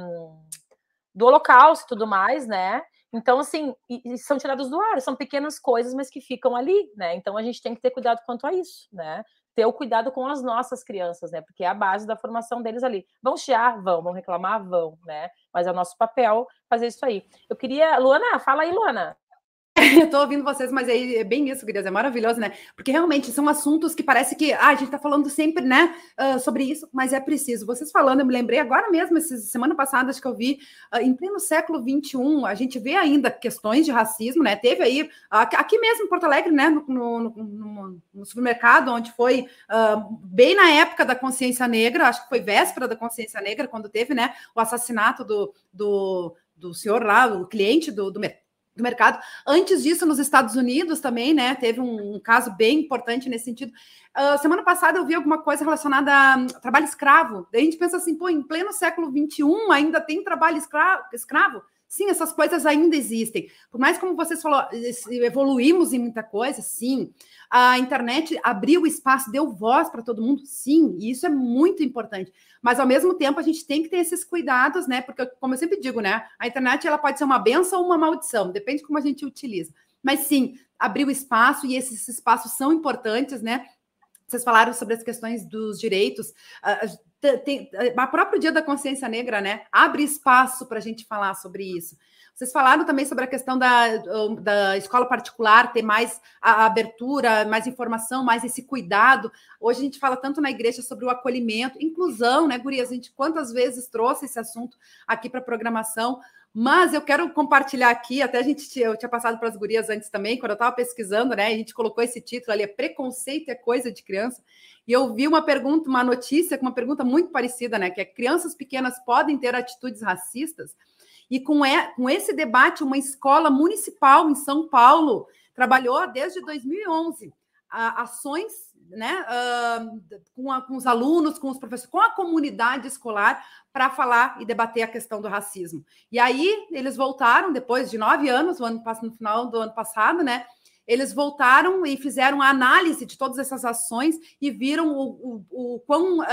do holocausto e tudo mais, né? Então, assim, e, e são tirados do ar, são pequenas coisas, mas que ficam ali, né? Então a gente tem que ter cuidado quanto a isso, né? ter o cuidado com as nossas crianças, né? Porque é a base da formação deles ali. Vão chiar? Vão. Vão reclamar? Vão, né? Mas é o nosso papel fazer isso aí. Eu queria. Luana, fala aí, Luana. Eu tô ouvindo vocês, mas é, é bem isso, queridas, é maravilhoso, né? Porque realmente são assuntos que parece que ah, a gente tá falando sempre, né, uh, sobre isso, mas é preciso. Vocês falando, eu me lembrei agora mesmo, essa semana passada, acho que eu vi, uh, em pleno século XXI, a gente vê ainda questões de racismo, né? Teve aí, uh, aqui mesmo em Porto Alegre, né, no, no, no, no supermercado, onde foi bem na época da consciência negra, acho que foi véspera da consciência negra, quando teve, né, o assassinato do, do, do senhor lá, o cliente do, do do mercado. Antes disso, nos Estados Unidos também, né? Teve um, um caso bem importante nesse sentido. Uh, semana passada eu vi alguma coisa relacionada a trabalho escravo. Daí a gente pensa assim, pô, em pleno século XXI ainda tem trabalho escravo? Sim, essas coisas ainda existem. Por mais como vocês falou, evoluímos em muita coisa, sim. A internet abriu espaço, deu voz para todo mundo, sim, e isso é muito importante. Mas ao mesmo tempo a gente tem que ter esses cuidados, né? Porque, como eu sempre digo, né? A internet ela pode ser uma benção ou uma maldição, depende de como a gente utiliza. Mas sim, abriu espaço e esses espaços são importantes, né? Vocês falaram sobre as questões dos direitos. Tem, a próprio Dia da Consciência Negra, né? Abre espaço para a gente falar sobre isso. Vocês falaram também sobre a questão da, da escola particular ter mais a abertura, mais informação, mais esse cuidado. Hoje a gente fala tanto na igreja sobre o acolhimento, inclusão, né, Gurias? A gente quantas vezes trouxe esse assunto aqui para a programação. Mas eu quero compartilhar aqui, até a gente eu tinha passado para as gurias antes também, quando eu estava pesquisando, né? A gente colocou esse título ali, é Preconceito é Coisa de Criança. E eu vi uma pergunta, uma notícia com uma pergunta muito parecida, né? Que é crianças pequenas podem ter atitudes racistas? E com, é, com esse debate, uma escola municipal em São Paulo trabalhou desde 2011 a, ações né, uh, com, a, com, os alunos, com os professores, com a comunidade escolar para falar e debater a questão do racismo. E aí eles voltaram depois de nove anos, ano no final do ano passado, né? Eles voltaram e fizeram a análise de todas essas ações e viram o, o, o quão uh,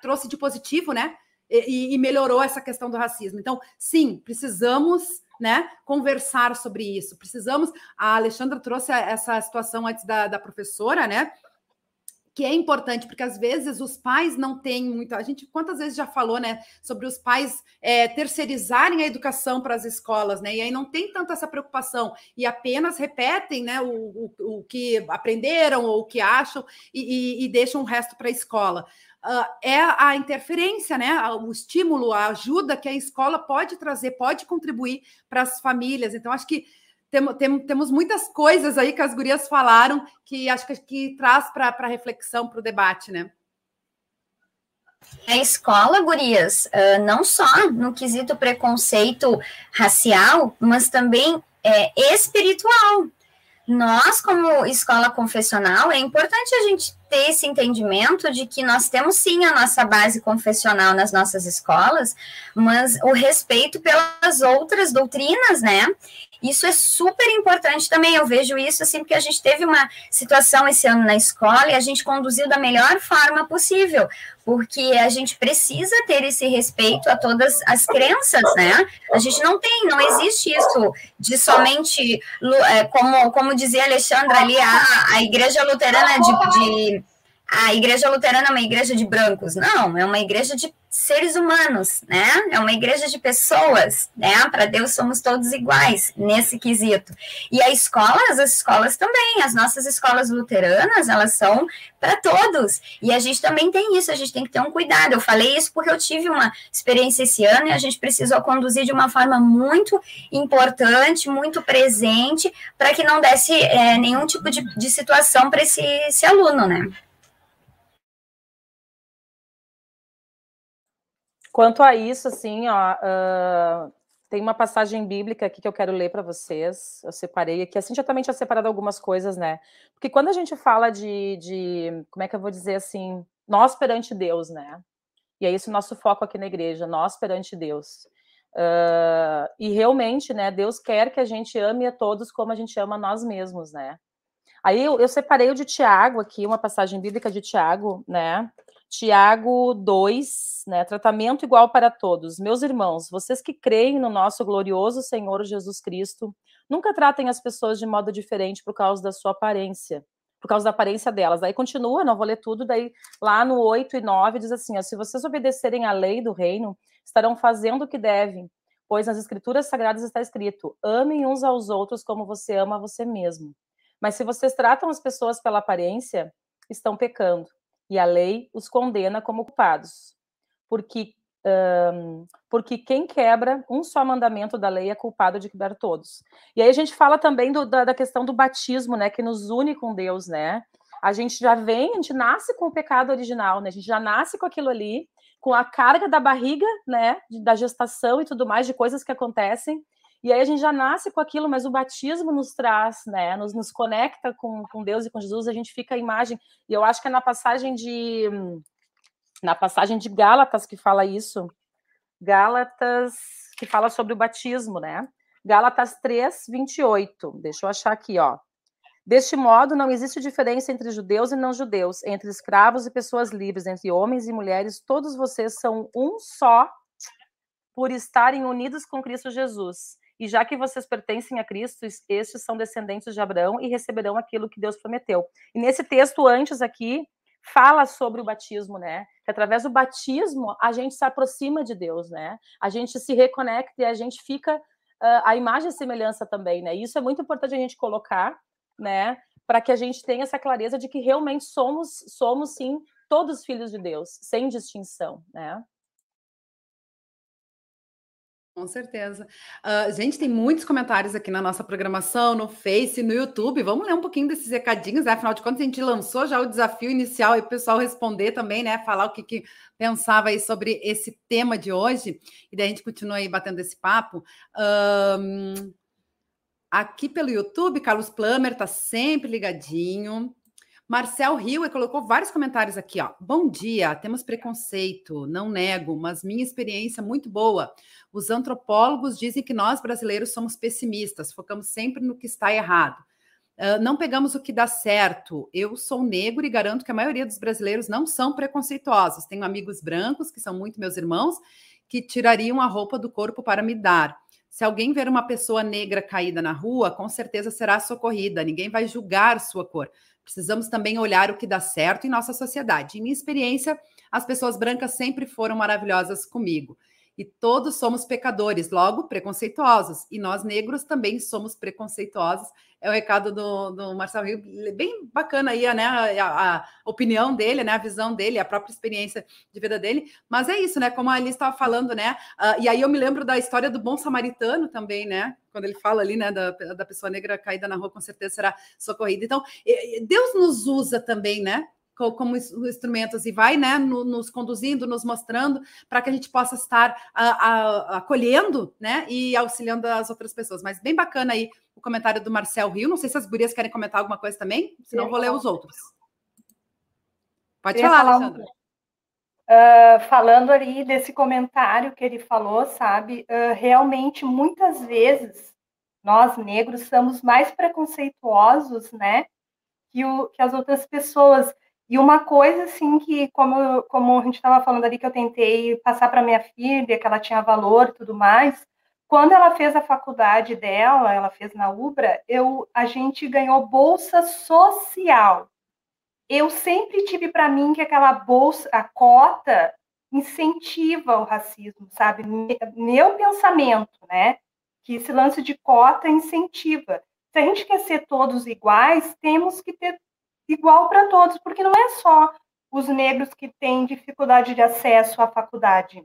trouxe de positivo, né? e, e melhorou essa questão do racismo. Então, sim, precisamos né, conversar sobre isso. Precisamos. A Alexandra trouxe essa situação antes da, da professora, né? que é importante, porque às vezes os pais não têm muito. A gente quantas vezes já falou, né, sobre os pais é, terceirizarem a educação para as escolas, né? E aí não tem tanta essa preocupação e apenas repetem, né, o, o, o que aprenderam ou o que acham e, e, e deixam o resto para a escola. Uh, é a interferência, né? O estímulo, a ajuda que a escola pode trazer, pode contribuir para as famílias. Então, acho que tem, tem, temos muitas coisas aí que as gurias falaram que acho que, que traz para reflexão, para o debate, né? A escola, gurias, não só no quesito preconceito racial, mas também é, espiritual. Nós, como escola confessional, é importante a gente ter esse entendimento de que nós temos sim a nossa base confessional nas nossas escolas, mas o respeito pelas outras doutrinas, né? Isso é super importante também. Eu vejo isso assim, porque a gente teve uma situação esse ano na escola e a gente conduziu da melhor forma possível, porque a gente precisa ter esse respeito a todas as crenças, né? A gente não tem, não existe isso de somente, é, como, como dizia Alexandra ali, a, a igreja luterana de, de a igreja luterana é uma igreja de brancos. Não, é uma igreja de seres humanos, né? É uma igreja de pessoas, né? Para Deus somos todos iguais nesse quesito. E a escola, as escolas também, as nossas escolas luteranas, elas são para todos. E a gente também tem isso, a gente tem que ter um cuidado. Eu falei isso porque eu tive uma experiência esse ano e a gente precisou conduzir de uma forma muito importante, muito presente, para que não desse é, nenhum tipo de, de situação para esse, esse aluno, né? Quanto a isso, assim, ó, uh, tem uma passagem bíblica aqui que eu quero ler para vocês. Eu separei aqui, assim, já também tinha separado algumas coisas, né? Porque quando a gente fala de, de, como é que eu vou dizer assim, nós perante Deus, né? E é isso o nosso foco aqui na igreja, nós perante Deus. Uh, e realmente, né, Deus quer que a gente ame a todos como a gente ama nós mesmos, né? Aí eu, eu separei o de Tiago aqui, uma passagem bíblica de Tiago, né? Tiago 2, né? Tratamento igual para todos. Meus irmãos, vocês que creem no nosso glorioso Senhor Jesus Cristo, nunca tratem as pessoas de modo diferente por causa da sua aparência, por causa da aparência delas. Aí continua, não vou ler tudo, daí lá no 8 e 9 diz assim: ó, se vocês obedecerem à lei do reino, estarão fazendo o que devem, pois nas escrituras sagradas está escrito: amem uns aos outros como você ama você mesmo. Mas se vocês tratam as pessoas pela aparência, estão pecando e a lei os condena como culpados, porque um, porque quem quebra um só mandamento da lei é culpado de quebrar todos. E aí a gente fala também do, da, da, questão do batismo, né, que nos une com Deus, né? A gente já vem, a gente nasce com o pecado original, né? A gente já nasce com aquilo ali, com a carga da barriga, né, da gestação e tudo mais, de coisas que acontecem. E aí a gente já nasce com aquilo, mas o batismo nos traz, né? Nos, nos conecta com, com Deus e com Jesus, a gente fica a imagem. E eu acho que é na passagem de. Na passagem de Gálatas que fala isso. Gálatas, que fala sobre o batismo, né? Gálatas 3, 28. Deixa eu achar aqui, ó. Deste modo, não existe diferença entre judeus e não judeus, entre escravos e pessoas livres, entre homens e mulheres, todos vocês são um só por estarem unidos com Cristo Jesus. E já que vocês pertencem a Cristo, estes são descendentes de Abraão e receberão aquilo que Deus prometeu. E nesse texto antes aqui, fala sobre o batismo, né? Que através do batismo a gente se aproxima de Deus, né? A gente se reconecta e a gente fica uh, a imagem e semelhança também, né? E isso é muito importante a gente colocar, né? Para que a gente tenha essa clareza de que realmente somos, somos sim, todos filhos de Deus, sem distinção, né? Com certeza. Uh, gente, tem muitos comentários aqui na nossa programação, no Face, no YouTube. Vamos ler um pouquinho desses recadinhos, né? Afinal de contas, a gente lançou já o desafio inicial e o pessoal responder também, né? Falar o que, que pensava aí sobre esse tema de hoje. E daí a gente continua aí batendo esse papo. Um, aqui pelo YouTube, Carlos Plummer está sempre ligadinho. Marcel Rio colocou vários comentários aqui, ó. Bom dia, temos preconceito, não nego, mas minha experiência é muito boa. Os antropólogos dizem que nós brasileiros somos pessimistas, focamos sempre no que está errado. Uh, não pegamos o que dá certo. Eu sou negro e garanto que a maioria dos brasileiros não são preconceituosos. Tenho amigos brancos, que são muito meus irmãos, que tirariam a roupa do corpo para me dar. Se alguém ver uma pessoa negra caída na rua, com certeza será socorrida. Ninguém vai julgar sua cor Precisamos também olhar o que dá certo em nossa sociedade. Em minha experiência, as pessoas brancas sempre foram maravilhosas comigo e todos somos pecadores, logo preconceituosos. E nós negros também somos preconceituosos. É o recado do, do Marcelo Rio, bem bacana aí, né? A, a, opinião dele, né? A visão dele, a própria experiência de vida dele. Mas é isso, né? Como a Alice estava falando, né? Uh, e aí eu me lembro da história do bom samaritano também, né? Quando ele fala ali, né, da, da pessoa negra caída na rua, com certeza será socorrida. Então, Deus nos usa também, né? Como instrumentos e vai né, nos conduzindo, nos mostrando para que a gente possa estar acolhendo né, e auxiliando as outras pessoas. Mas bem bacana aí o comentário do Marcel Rio. Não sei se as gurias querem comentar alguma coisa também, senão vou ler os outros. Pode falar, falar, Alexandra. Uh, falando ali desse comentário que ele falou, sabe, uh, realmente muitas vezes nós negros somos mais preconceituosos, né, que, o, que as outras pessoas. E uma coisa, assim, que, como, como a gente estava falando ali, que eu tentei passar para minha filha, que ela tinha valor e tudo mais, quando ela fez a faculdade dela, ela fez na UBRA, eu, a gente ganhou bolsa social. Eu sempre tive para mim que aquela bolsa, a cota, incentiva o racismo, sabe? Meu pensamento, né? Que esse lance de cota incentiva. Se a gente quer ser todos iguais, temos que ter igual para todos, porque não é só os negros que têm dificuldade de acesso à faculdade.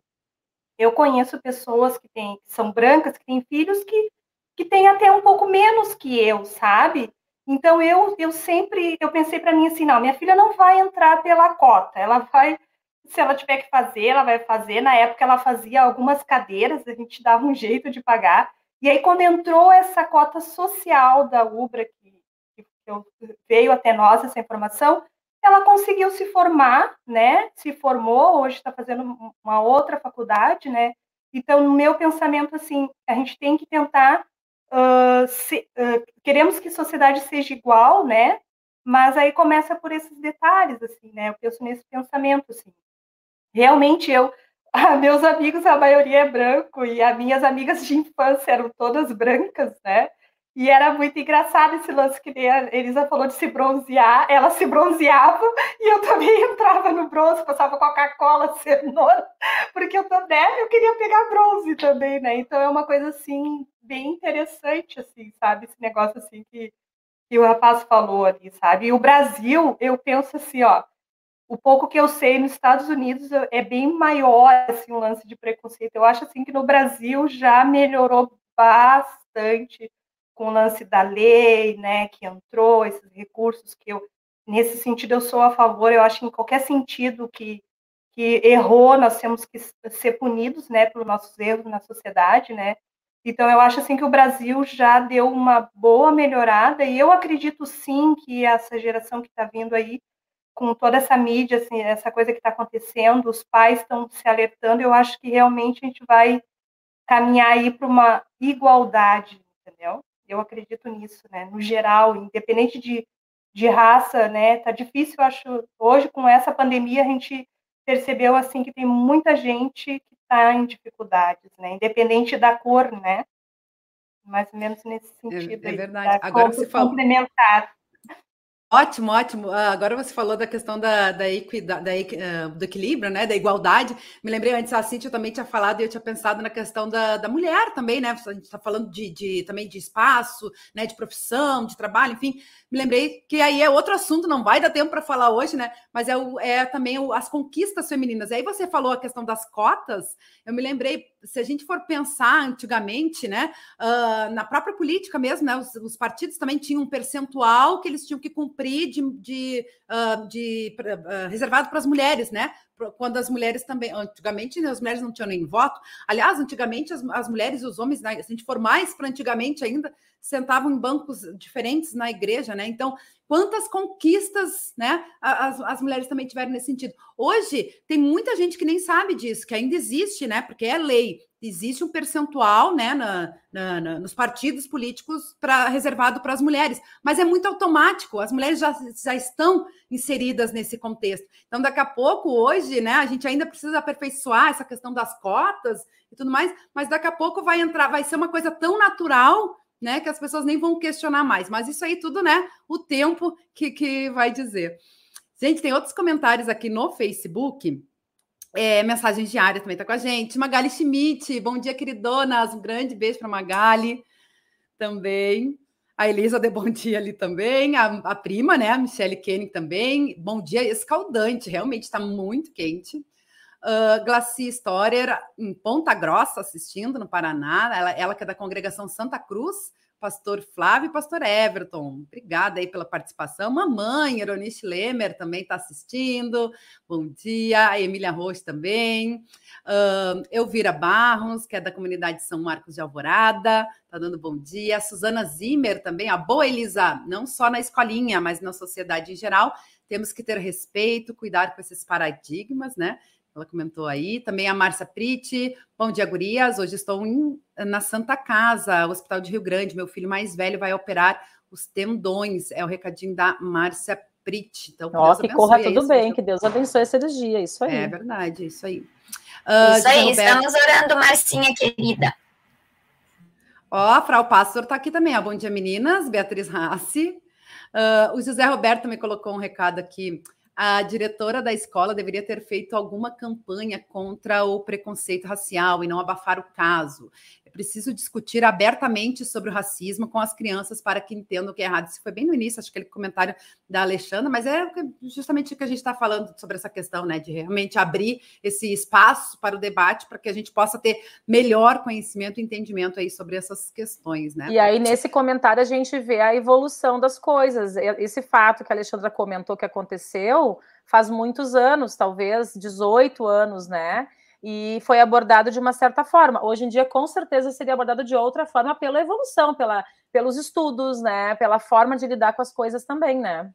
Eu conheço pessoas que, têm, são brancas, que têm filhos que, que têm até um pouco menos que eu, sabe? Então eu, eu sempre eu pensei para mim assim, não, minha filha não vai entrar pela cota, ela vai se ela tiver que fazer, ela vai fazer. Na época ela fazia algumas cadeiras, a gente dava um jeito de pagar. E aí quando entrou essa cota social da Ubra veio até nós essa informação, ela conseguiu se formar, né? Se formou, hoje está fazendo uma outra faculdade, né? Então, no meu pensamento, assim, a gente tem que tentar. Uh, se, uh, queremos que a sociedade seja igual, né? Mas aí começa por esses detalhes, assim, né? Eu penso nesse pensamento, assim. Realmente, eu. meus amigos, a maioria é branco, e as minhas amigas de infância eram todas brancas, né? E era muito engraçado esse lance que a Elisa falou de se bronzear. Ela se bronzeava e eu também entrava no bronze, passava Coca-Cola, cenoura, porque eu também eu queria pegar bronze também, né? Então é uma coisa assim bem interessante, assim, sabe? Esse negócio assim que, que o rapaz falou ali, sabe? E o Brasil, eu penso assim, ó, o pouco que eu sei nos Estados Unidos é bem maior assim, o lance de preconceito. Eu acho assim que no Brasil já melhorou bastante com o lance da lei, né, que entrou, esses recursos que eu, nesse sentido, eu sou a favor, eu acho que em qualquer sentido que, que errou, nós temos que ser punidos, né, pelos nossos erros na sociedade, né, então eu acho, assim, que o Brasil já deu uma boa melhorada, e eu acredito, sim, que essa geração que está vindo aí, com toda essa mídia, assim, essa coisa que está acontecendo, os pais estão se alertando, eu acho que realmente a gente vai caminhar aí para uma igualdade, entendeu? Eu acredito nisso, né? No geral, independente de, de raça, né? Tá difícil, eu acho. Hoje, com essa pandemia, a gente percebeu assim que tem muita gente que está em dificuldades, né? Independente da cor, né? Mais ou menos nesse sentido. É, é verdade. Agora você falou. Complementar. Ótimo, ótimo. Ah, agora você falou da questão da, da, equidade, da ah, do equilíbrio, né? Da igualdade. Me lembrei antes, a Cintia também tinha falado e eu tinha pensado na questão da, da mulher também, né? A gente está falando de, de, também de espaço, né? De profissão, de trabalho, enfim me lembrei que aí é outro assunto, não vai dar tempo para falar hoje, né? Mas é, o, é também o, as conquistas femininas. E aí você falou a questão das cotas, eu me lembrei, se a gente for pensar antigamente, né, uh, na própria política mesmo, né, os, os, partidos também tinham um percentual que eles tinham que cumprir de, de, uh, de uh, reservado para as mulheres, né? quando as mulheres também, antigamente né, as mulheres não tinham nem voto. Aliás, antigamente as, as mulheres e os homens, né, se a gente for mais para antigamente ainda, sentavam em bancos diferentes na igreja, né? Então, quantas conquistas, né, as, as mulheres também tiveram nesse sentido. Hoje, tem muita gente que nem sabe disso, que ainda existe, né, porque é lei, existe um percentual, né, na, na, na nos partidos políticos para reservado para as mulheres, mas é muito automático, as mulheres já, já estão inseridas nesse contexto. Então, daqui a pouco, hoje, né, a gente ainda precisa aperfeiçoar essa questão das cotas e tudo mais, mas daqui a pouco vai entrar, vai ser uma coisa tão natural né? Que as pessoas nem vão questionar mais. Mas isso aí tudo, né? O tempo que, que vai dizer. Gente, tem outros comentários aqui no Facebook. É, mensagem diária também está com a gente. Magali Schmidt, bom dia, queridonas. Um grande beijo para Magali também. A Elisa de bom dia ali também. A, a prima, né? A Michelle Kenning também. Bom dia, escaldante. Realmente está muito quente. Uh, Glaci Storer, em Ponta Grossa, assistindo no Paraná. Ela, ela que é da congregação Santa Cruz pastor Flávio e pastor Everton. Obrigada aí pela participação. Mamãe, Eronice Lemer também está assistindo. Bom dia. A Emília Rocha também. Uh, Elvira Barros, que é da comunidade São Marcos de Alvorada, está dando bom dia. A Suzana Zimmer também. A boa Elisa, não só na escolinha, mas na sociedade em geral. Temos que ter respeito, cuidar com esses paradigmas, né? Ela comentou aí. Também a Márcia Priti. Bom dia, gurias. Hoje estou em, na Santa Casa, Hospital de Rio Grande. Meu filho mais velho vai operar os tendões. É o recadinho da Márcia Priti. Então, Ó, que corra tudo bem, que Deus abençoe a cirurgia. Isso aí. É verdade, isso aí. Uh, isso aí, Roberto... estamos orando, Marcinha querida. Ó, a Frau Pastor está aqui também. Ó. Bom dia, meninas. Beatriz Rassi. Uh, o José Roberto me colocou um recado aqui a diretora da escola deveria ter feito alguma campanha contra o preconceito racial e não abafar o caso. Preciso discutir abertamente sobre o racismo com as crianças para que entendam o que é errado. Isso foi bem no início, acho que aquele comentário da Alexandra, mas é justamente o que a gente está falando sobre essa questão, né? De realmente abrir esse espaço para o debate para que a gente possa ter melhor conhecimento e entendimento aí sobre essas questões, né? E aí, nesse comentário, a gente vê a evolução das coisas. Esse fato que a Alexandra comentou que aconteceu faz muitos anos, talvez 18 anos, né? E foi abordado de uma certa forma. Hoje em dia, com certeza, seria abordado de outra forma pela evolução, pela, pelos estudos, né? Pela forma de lidar com as coisas também, né?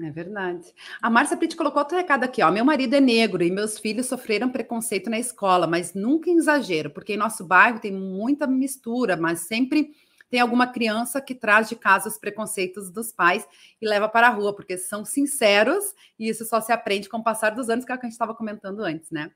É verdade. A Márcia Pitt colocou outro recado aqui, ó. Meu marido é negro e meus filhos sofreram preconceito na escola, mas nunca em exagero, porque em nosso bairro tem muita mistura, mas sempre tem alguma criança que traz de casa os preconceitos dos pais e leva para a rua, porque são sinceros e isso só se aprende com o passar dos anos, que é o que a gente estava comentando antes, né?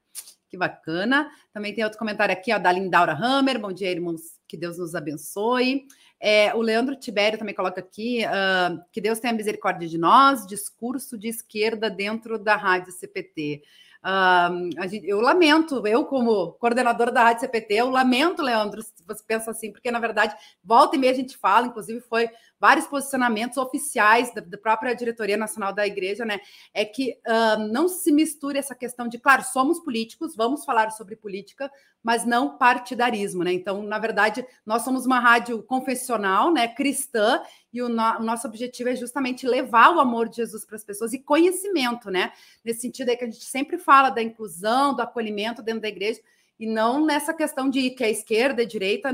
Que bacana. Também tem outro comentário aqui, ó, da Lindaura Hammer. Bom dia, irmãos. Que Deus nos abençoe. É, o Leandro Tibério também coloca aqui uh, que Deus tenha misericórdia de nós, discurso de esquerda dentro da rádio CPT. Uh, gente, eu lamento, eu como coordenadora da Rádio CPT, eu lamento, Leandro, se você pensa assim, porque na verdade, volta e meia a gente fala, inclusive foi vários posicionamentos oficiais da, da própria diretoria nacional da igreja, né? É que uh, não se misture essa questão de, claro, somos políticos, vamos falar sobre política, mas não partidarismo, né? Então, na verdade, nós somos uma rádio confessional, né, cristã, e o, no, o nosso objetivo é justamente levar o amor de Jesus para as pessoas e conhecimento, né? Nesse sentido aí que a gente sempre fala da inclusão, do acolhimento dentro da igreja, e não nessa questão de que é esquerda, é direita.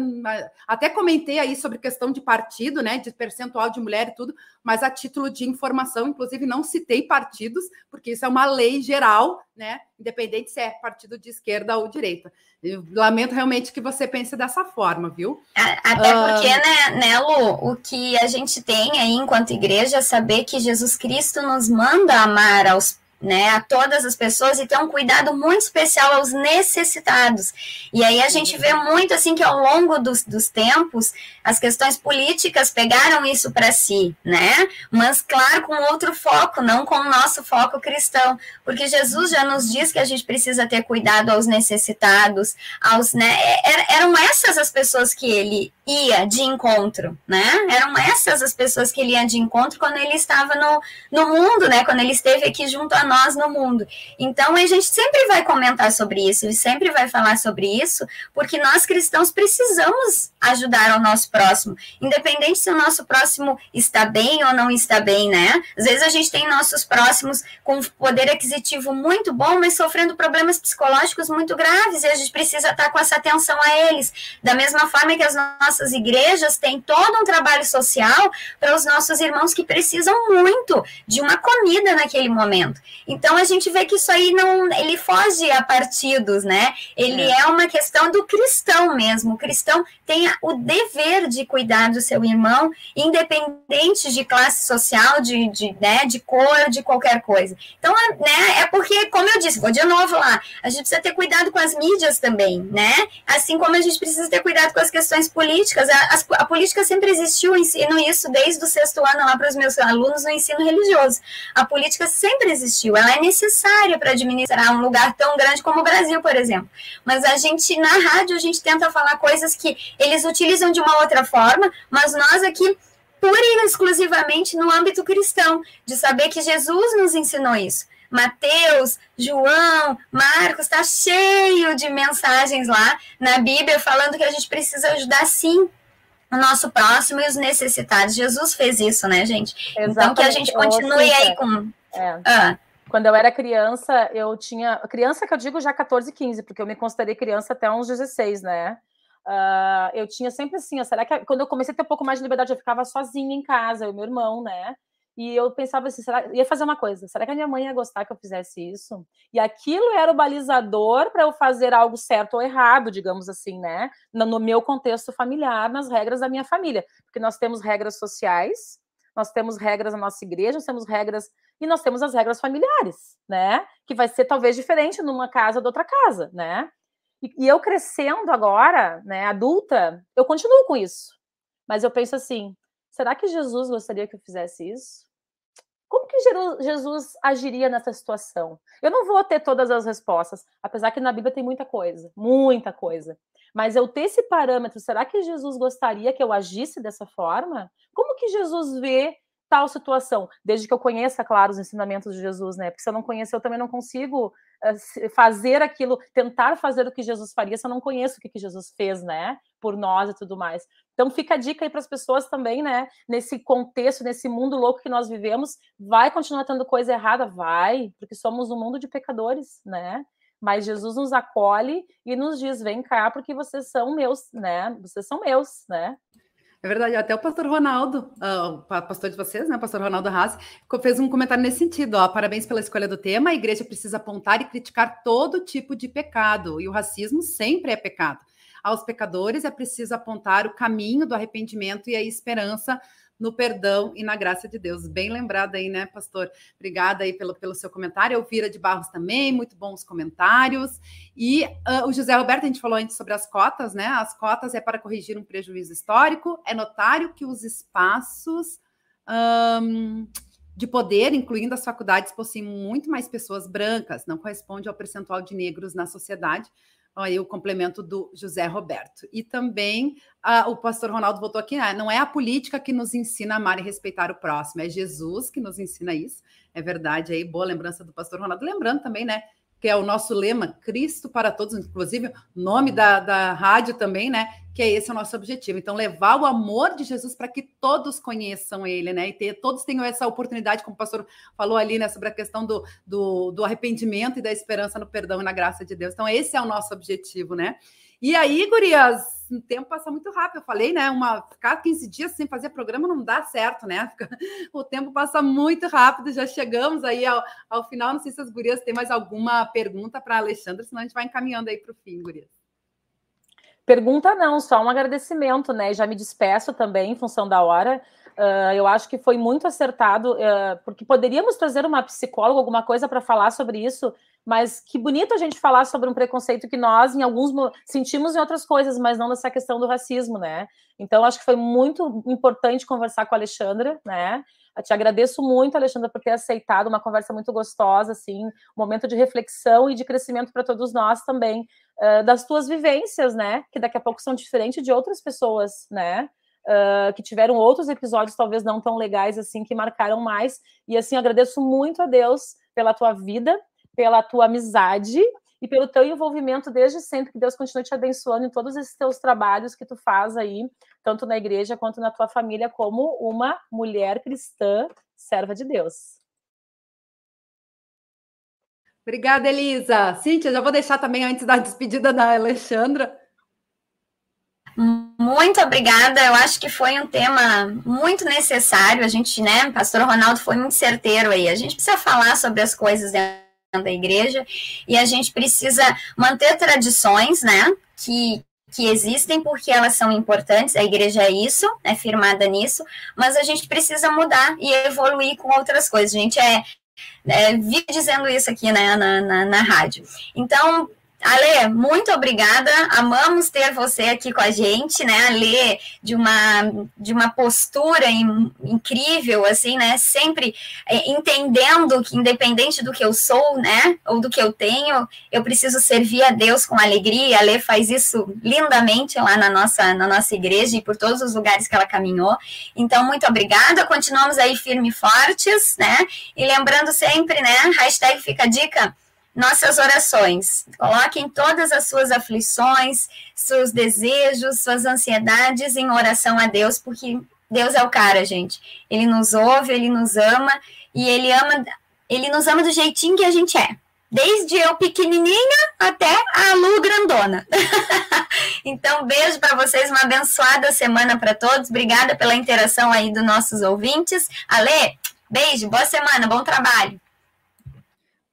Até comentei aí sobre questão de partido, né, de percentual de mulher e tudo, mas a título de informação, inclusive não citei partidos, porque isso é uma lei geral, né, independente se é partido de esquerda ou direita. Eu lamento realmente que você pense dessa forma, viu? Até porque, uh... né, né, Lu, o que a gente tem aí enquanto igreja é saber que Jesus Cristo nos manda amar aos né, a todas as pessoas e ter um cuidado muito especial aos necessitados. E aí a gente vê muito assim que ao longo dos, dos tempos as questões políticas pegaram isso para si, né? Mas claro, com outro foco, não com o nosso foco cristão, porque Jesus já nos diz que a gente precisa ter cuidado aos necessitados, aos, né? É, eram essas as pessoas que ele ia de encontro, né? Eram essas as pessoas que ele ia de encontro quando ele estava no, no mundo, né? Quando ele esteve aqui junto a nós no mundo. Então a gente sempre vai comentar sobre isso e sempre vai falar sobre isso, porque nós cristãos precisamos ajudar ao nosso próximo, independente se o nosso próximo está bem ou não está bem, né? Às vezes a gente tem nossos próximos com poder aquisitivo muito bom, mas sofrendo problemas psicológicos muito graves e a gente precisa estar com essa atenção a eles. Da mesma forma que as nossas nossas igrejas têm todo um trabalho social para os nossos irmãos que precisam muito de uma comida naquele momento. Então a gente vê que isso aí não, ele foge a partidos, né? Ele é, é uma questão do cristão mesmo. O cristão tem o dever de cuidar do seu irmão, independente de classe social, de, de, né, de cor, de qualquer coisa. Então, é, né, é porque, como eu disse, vou de novo lá, a gente precisa ter cuidado com as mídias também, né? Assim como a gente precisa ter cuidado com as questões políticas políticas. A, a, política sempre existiu, eu ensino isso desde o sexto ano lá para os meus alunos no ensino religioso. A política sempre existiu, ela é necessária para administrar um lugar tão grande como o Brasil, por exemplo. Mas a gente, na rádio, a gente tenta falar coisas que eles utilizam de uma outra forma, mas nós aqui pura e exclusivamente no âmbito cristão, de saber que Jesus nos ensinou isso. Mateus, João, Marcos, está cheio de mensagens lá na Bíblia falando que a gente precisa ajudar sim o nosso próximo e os necessitados. Jesus fez isso, né, gente? Exatamente. Então que a gente continue aí com. É. Ah. Quando eu era criança, eu tinha. Criança que eu digo já 14, 15, porque eu me considerei criança até uns 16, né? Uh, eu tinha sempre assim, ó, será que quando eu comecei a ter um pouco mais de liberdade, eu ficava sozinha em casa, eu e meu irmão, né? E eu pensava assim, será, ia fazer uma coisa, será que a minha mãe ia gostar que eu fizesse isso? E aquilo era o balizador para eu fazer algo certo ou errado, digamos assim, né? No, no, meu contexto familiar, nas regras da minha família. Porque nós temos regras sociais, nós temos regras na nossa igreja, nós temos regras e nós temos as regras familiares, né? Que vai ser talvez diferente numa casa ou outra casa, né? E, e eu crescendo agora, né, adulta, eu continuo com isso. Mas eu penso assim, será que Jesus gostaria que eu fizesse isso? Como que Jesus agiria nessa situação? Eu não vou ter todas as respostas, apesar que na Bíblia tem muita coisa, muita coisa. Mas eu ter esse parâmetro, será que Jesus gostaria que eu agisse dessa forma? Como que Jesus vê tal situação? Desde que eu conheça, claro, os ensinamentos de Jesus, né? Porque se eu não conhecer, eu também não consigo uh, fazer aquilo, tentar fazer o que Jesus faria se eu não conheço o que, que Jesus fez, né? Por nós e tudo mais. Então fica a dica aí para as pessoas também, né? Nesse contexto, nesse mundo louco que nós vivemos, vai continuar tendo coisa errada? Vai, porque somos um mundo de pecadores, né? Mas Jesus nos acolhe e nos diz: vem cá, porque vocês são meus, né? Vocês são meus, né? É verdade, até o pastor Ronaldo, uh, o pastor de vocês, né, o pastor Ronaldo Haas, fez um comentário nesse sentido, ó, parabéns pela escolha do tema, a igreja precisa apontar e criticar todo tipo de pecado, e o racismo sempre é pecado. Aos pecadores, é preciso apontar o caminho do arrependimento e a esperança no perdão e na graça de Deus. Bem lembrado aí, né, pastor? Obrigada aí pelo, pelo seu comentário. Elvira de Barros também, muito bons comentários. E uh, o José Roberto, a gente falou antes sobre as cotas, né? As cotas é para corrigir um prejuízo histórico. É notário que os espaços um, de poder, incluindo as faculdades, possuem muito mais pessoas brancas, não corresponde ao percentual de negros na sociedade aí o complemento do José Roberto. E também o pastor Ronaldo voltou aqui, né? não é a política que nos ensina a amar e respeitar o próximo, é Jesus que nos ensina isso. É verdade aí, boa lembrança do pastor Ronaldo. Lembrando também, né, que é o nosso lema, Cristo para todos, inclusive nome da, da rádio também, né? Que é esse o nosso objetivo. Então, levar o amor de Jesus para que todos conheçam ele, né? E ter, todos tenham essa oportunidade, como o pastor falou ali, né? Sobre a questão do, do, do arrependimento e da esperança no perdão e na graça de Deus. Então, esse é o nosso objetivo, né? E aí, gurias, o tempo passa muito rápido. Eu falei, né? Uma, ficar 15 dias sem fazer programa não dá certo, né? O tempo passa muito rápido. Já chegamos aí ao, ao final. Não sei se as gurias têm mais alguma pergunta para a Alexandra, senão a gente vai encaminhando aí para o fim, gurias. Pergunta não, só um agradecimento, né? Já me despeço também em função da hora. Uh, eu acho que foi muito acertado, uh, porque poderíamos trazer uma psicóloga, alguma coisa para falar sobre isso, mas que bonito a gente falar sobre um preconceito que nós, em alguns, sentimos em outras coisas, mas não nessa questão do racismo, né? Então, acho que foi muito importante conversar com a Alexandra, né? Eu te agradeço muito, Alexandra, por ter aceitado uma conversa muito gostosa, assim, um momento de reflexão e de crescimento para todos nós também, uh, das tuas vivências, né? Que daqui a pouco são diferentes de outras pessoas, né? uh, que tiveram outros episódios talvez não tão legais assim, que marcaram mais. E assim, agradeço muito a Deus pela tua vida, pela tua amizade e pelo teu envolvimento desde sempre. Que Deus continue te abençoando em todos esses teus trabalhos que tu faz aí, tanto na igreja quanto na tua família, como uma mulher cristã, serva de Deus. Obrigada, Elisa. Cíntia, já vou deixar também antes da despedida da Alexandra muito obrigada. Eu acho que foi um tema muito necessário. A gente, né, Pastor Ronaldo foi muito certeiro aí. A gente precisa falar sobre as coisas dentro da igreja e a gente precisa manter tradições, né, que que existem porque elas são importantes, a igreja é isso, é firmada nisso, mas a gente precisa mudar e evoluir com outras coisas. A gente é, é vive dizendo isso aqui né, na, na, na rádio. Então, Ale, muito obrigada. Amamos ter você aqui com a gente, né? Ale, de uma, de uma postura in, incrível, assim, né? Sempre é, entendendo que, independente do que eu sou, né? Ou do que eu tenho, eu preciso servir a Deus com alegria. Ale faz isso lindamente lá na nossa, na nossa igreja e por todos os lugares que ela caminhou. Então, muito obrigada. Continuamos aí firme e fortes, né? E lembrando sempre, né? Hashtag fica a dica nossas orações. Coloquem todas as suas aflições, seus desejos, suas ansiedades em oração a Deus, porque Deus é o cara, gente. Ele nos ouve, ele nos ama e ele ama, ele nos ama do jeitinho que a gente é. Desde eu pequenininha até a Lu grandona. então, beijo para vocês, uma abençoada semana para todos. Obrigada pela interação aí dos nossos ouvintes. Ale, beijo, boa semana, bom trabalho.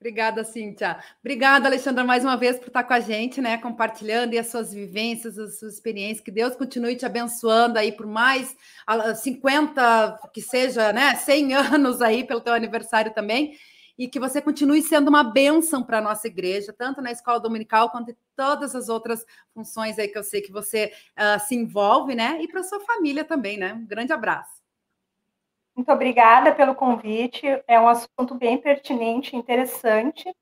Obrigada, Cíntia. Obrigada, Alexandra, mais uma vez por estar com a gente, né? Compartilhando as suas vivências, as suas experiências. Que Deus continue te abençoando aí por mais 50, que seja, né? 100 anos aí pelo teu aniversário também. E que você continue sendo uma bênção para a nossa igreja, tanto na escola dominical quanto em todas as outras funções aí que eu sei que você uh, se envolve, né? E para sua família também, né? Um grande abraço. Muito obrigada pelo convite. É um assunto bem pertinente, interessante.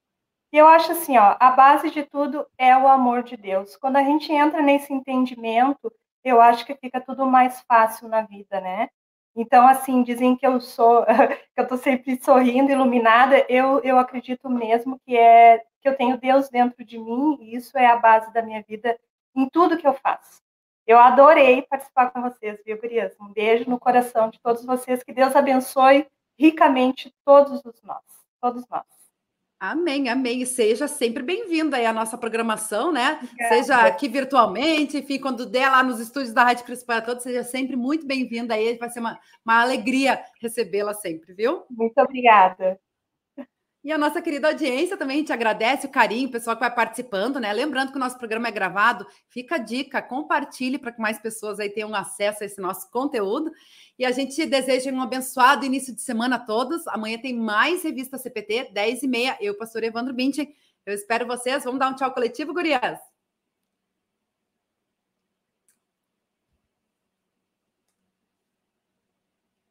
E eu acho assim, ó, a base de tudo é o amor de Deus. Quando a gente entra nesse entendimento, eu acho que fica tudo mais fácil na vida, né? Então, assim, dizem que eu sou, que eu tô sempre sorrindo, iluminada. Eu, eu acredito mesmo que é que eu tenho Deus dentro de mim e isso é a base da minha vida em tudo que eu faço. Eu adorei participar com vocês, viu, Gurias? Um beijo no coração de todos vocês. Que Deus abençoe ricamente todos os nós, todos nós. Amém, amém. E seja sempre bem-vinda aí à nossa programação, né? Obrigada. Seja aqui virtualmente, enfim, quando der lá nos estúdios da Rádio Cris para Todos, seja sempre muito bem-vinda aí. Vai ser uma, uma alegria recebê-la sempre, viu? Muito obrigada. E a nossa querida audiência também, a gente agradece o carinho, o pessoal que vai participando, né? Lembrando que o nosso programa é gravado, fica a dica, compartilhe para que mais pessoas aí tenham acesso a esse nosso conteúdo. E a gente deseja um abençoado início de semana a todos. Amanhã tem mais revista CPT, 10 e meia. Eu, pastor Evandro Bintin. Eu espero vocês. Vamos dar um tchau coletivo, gurias?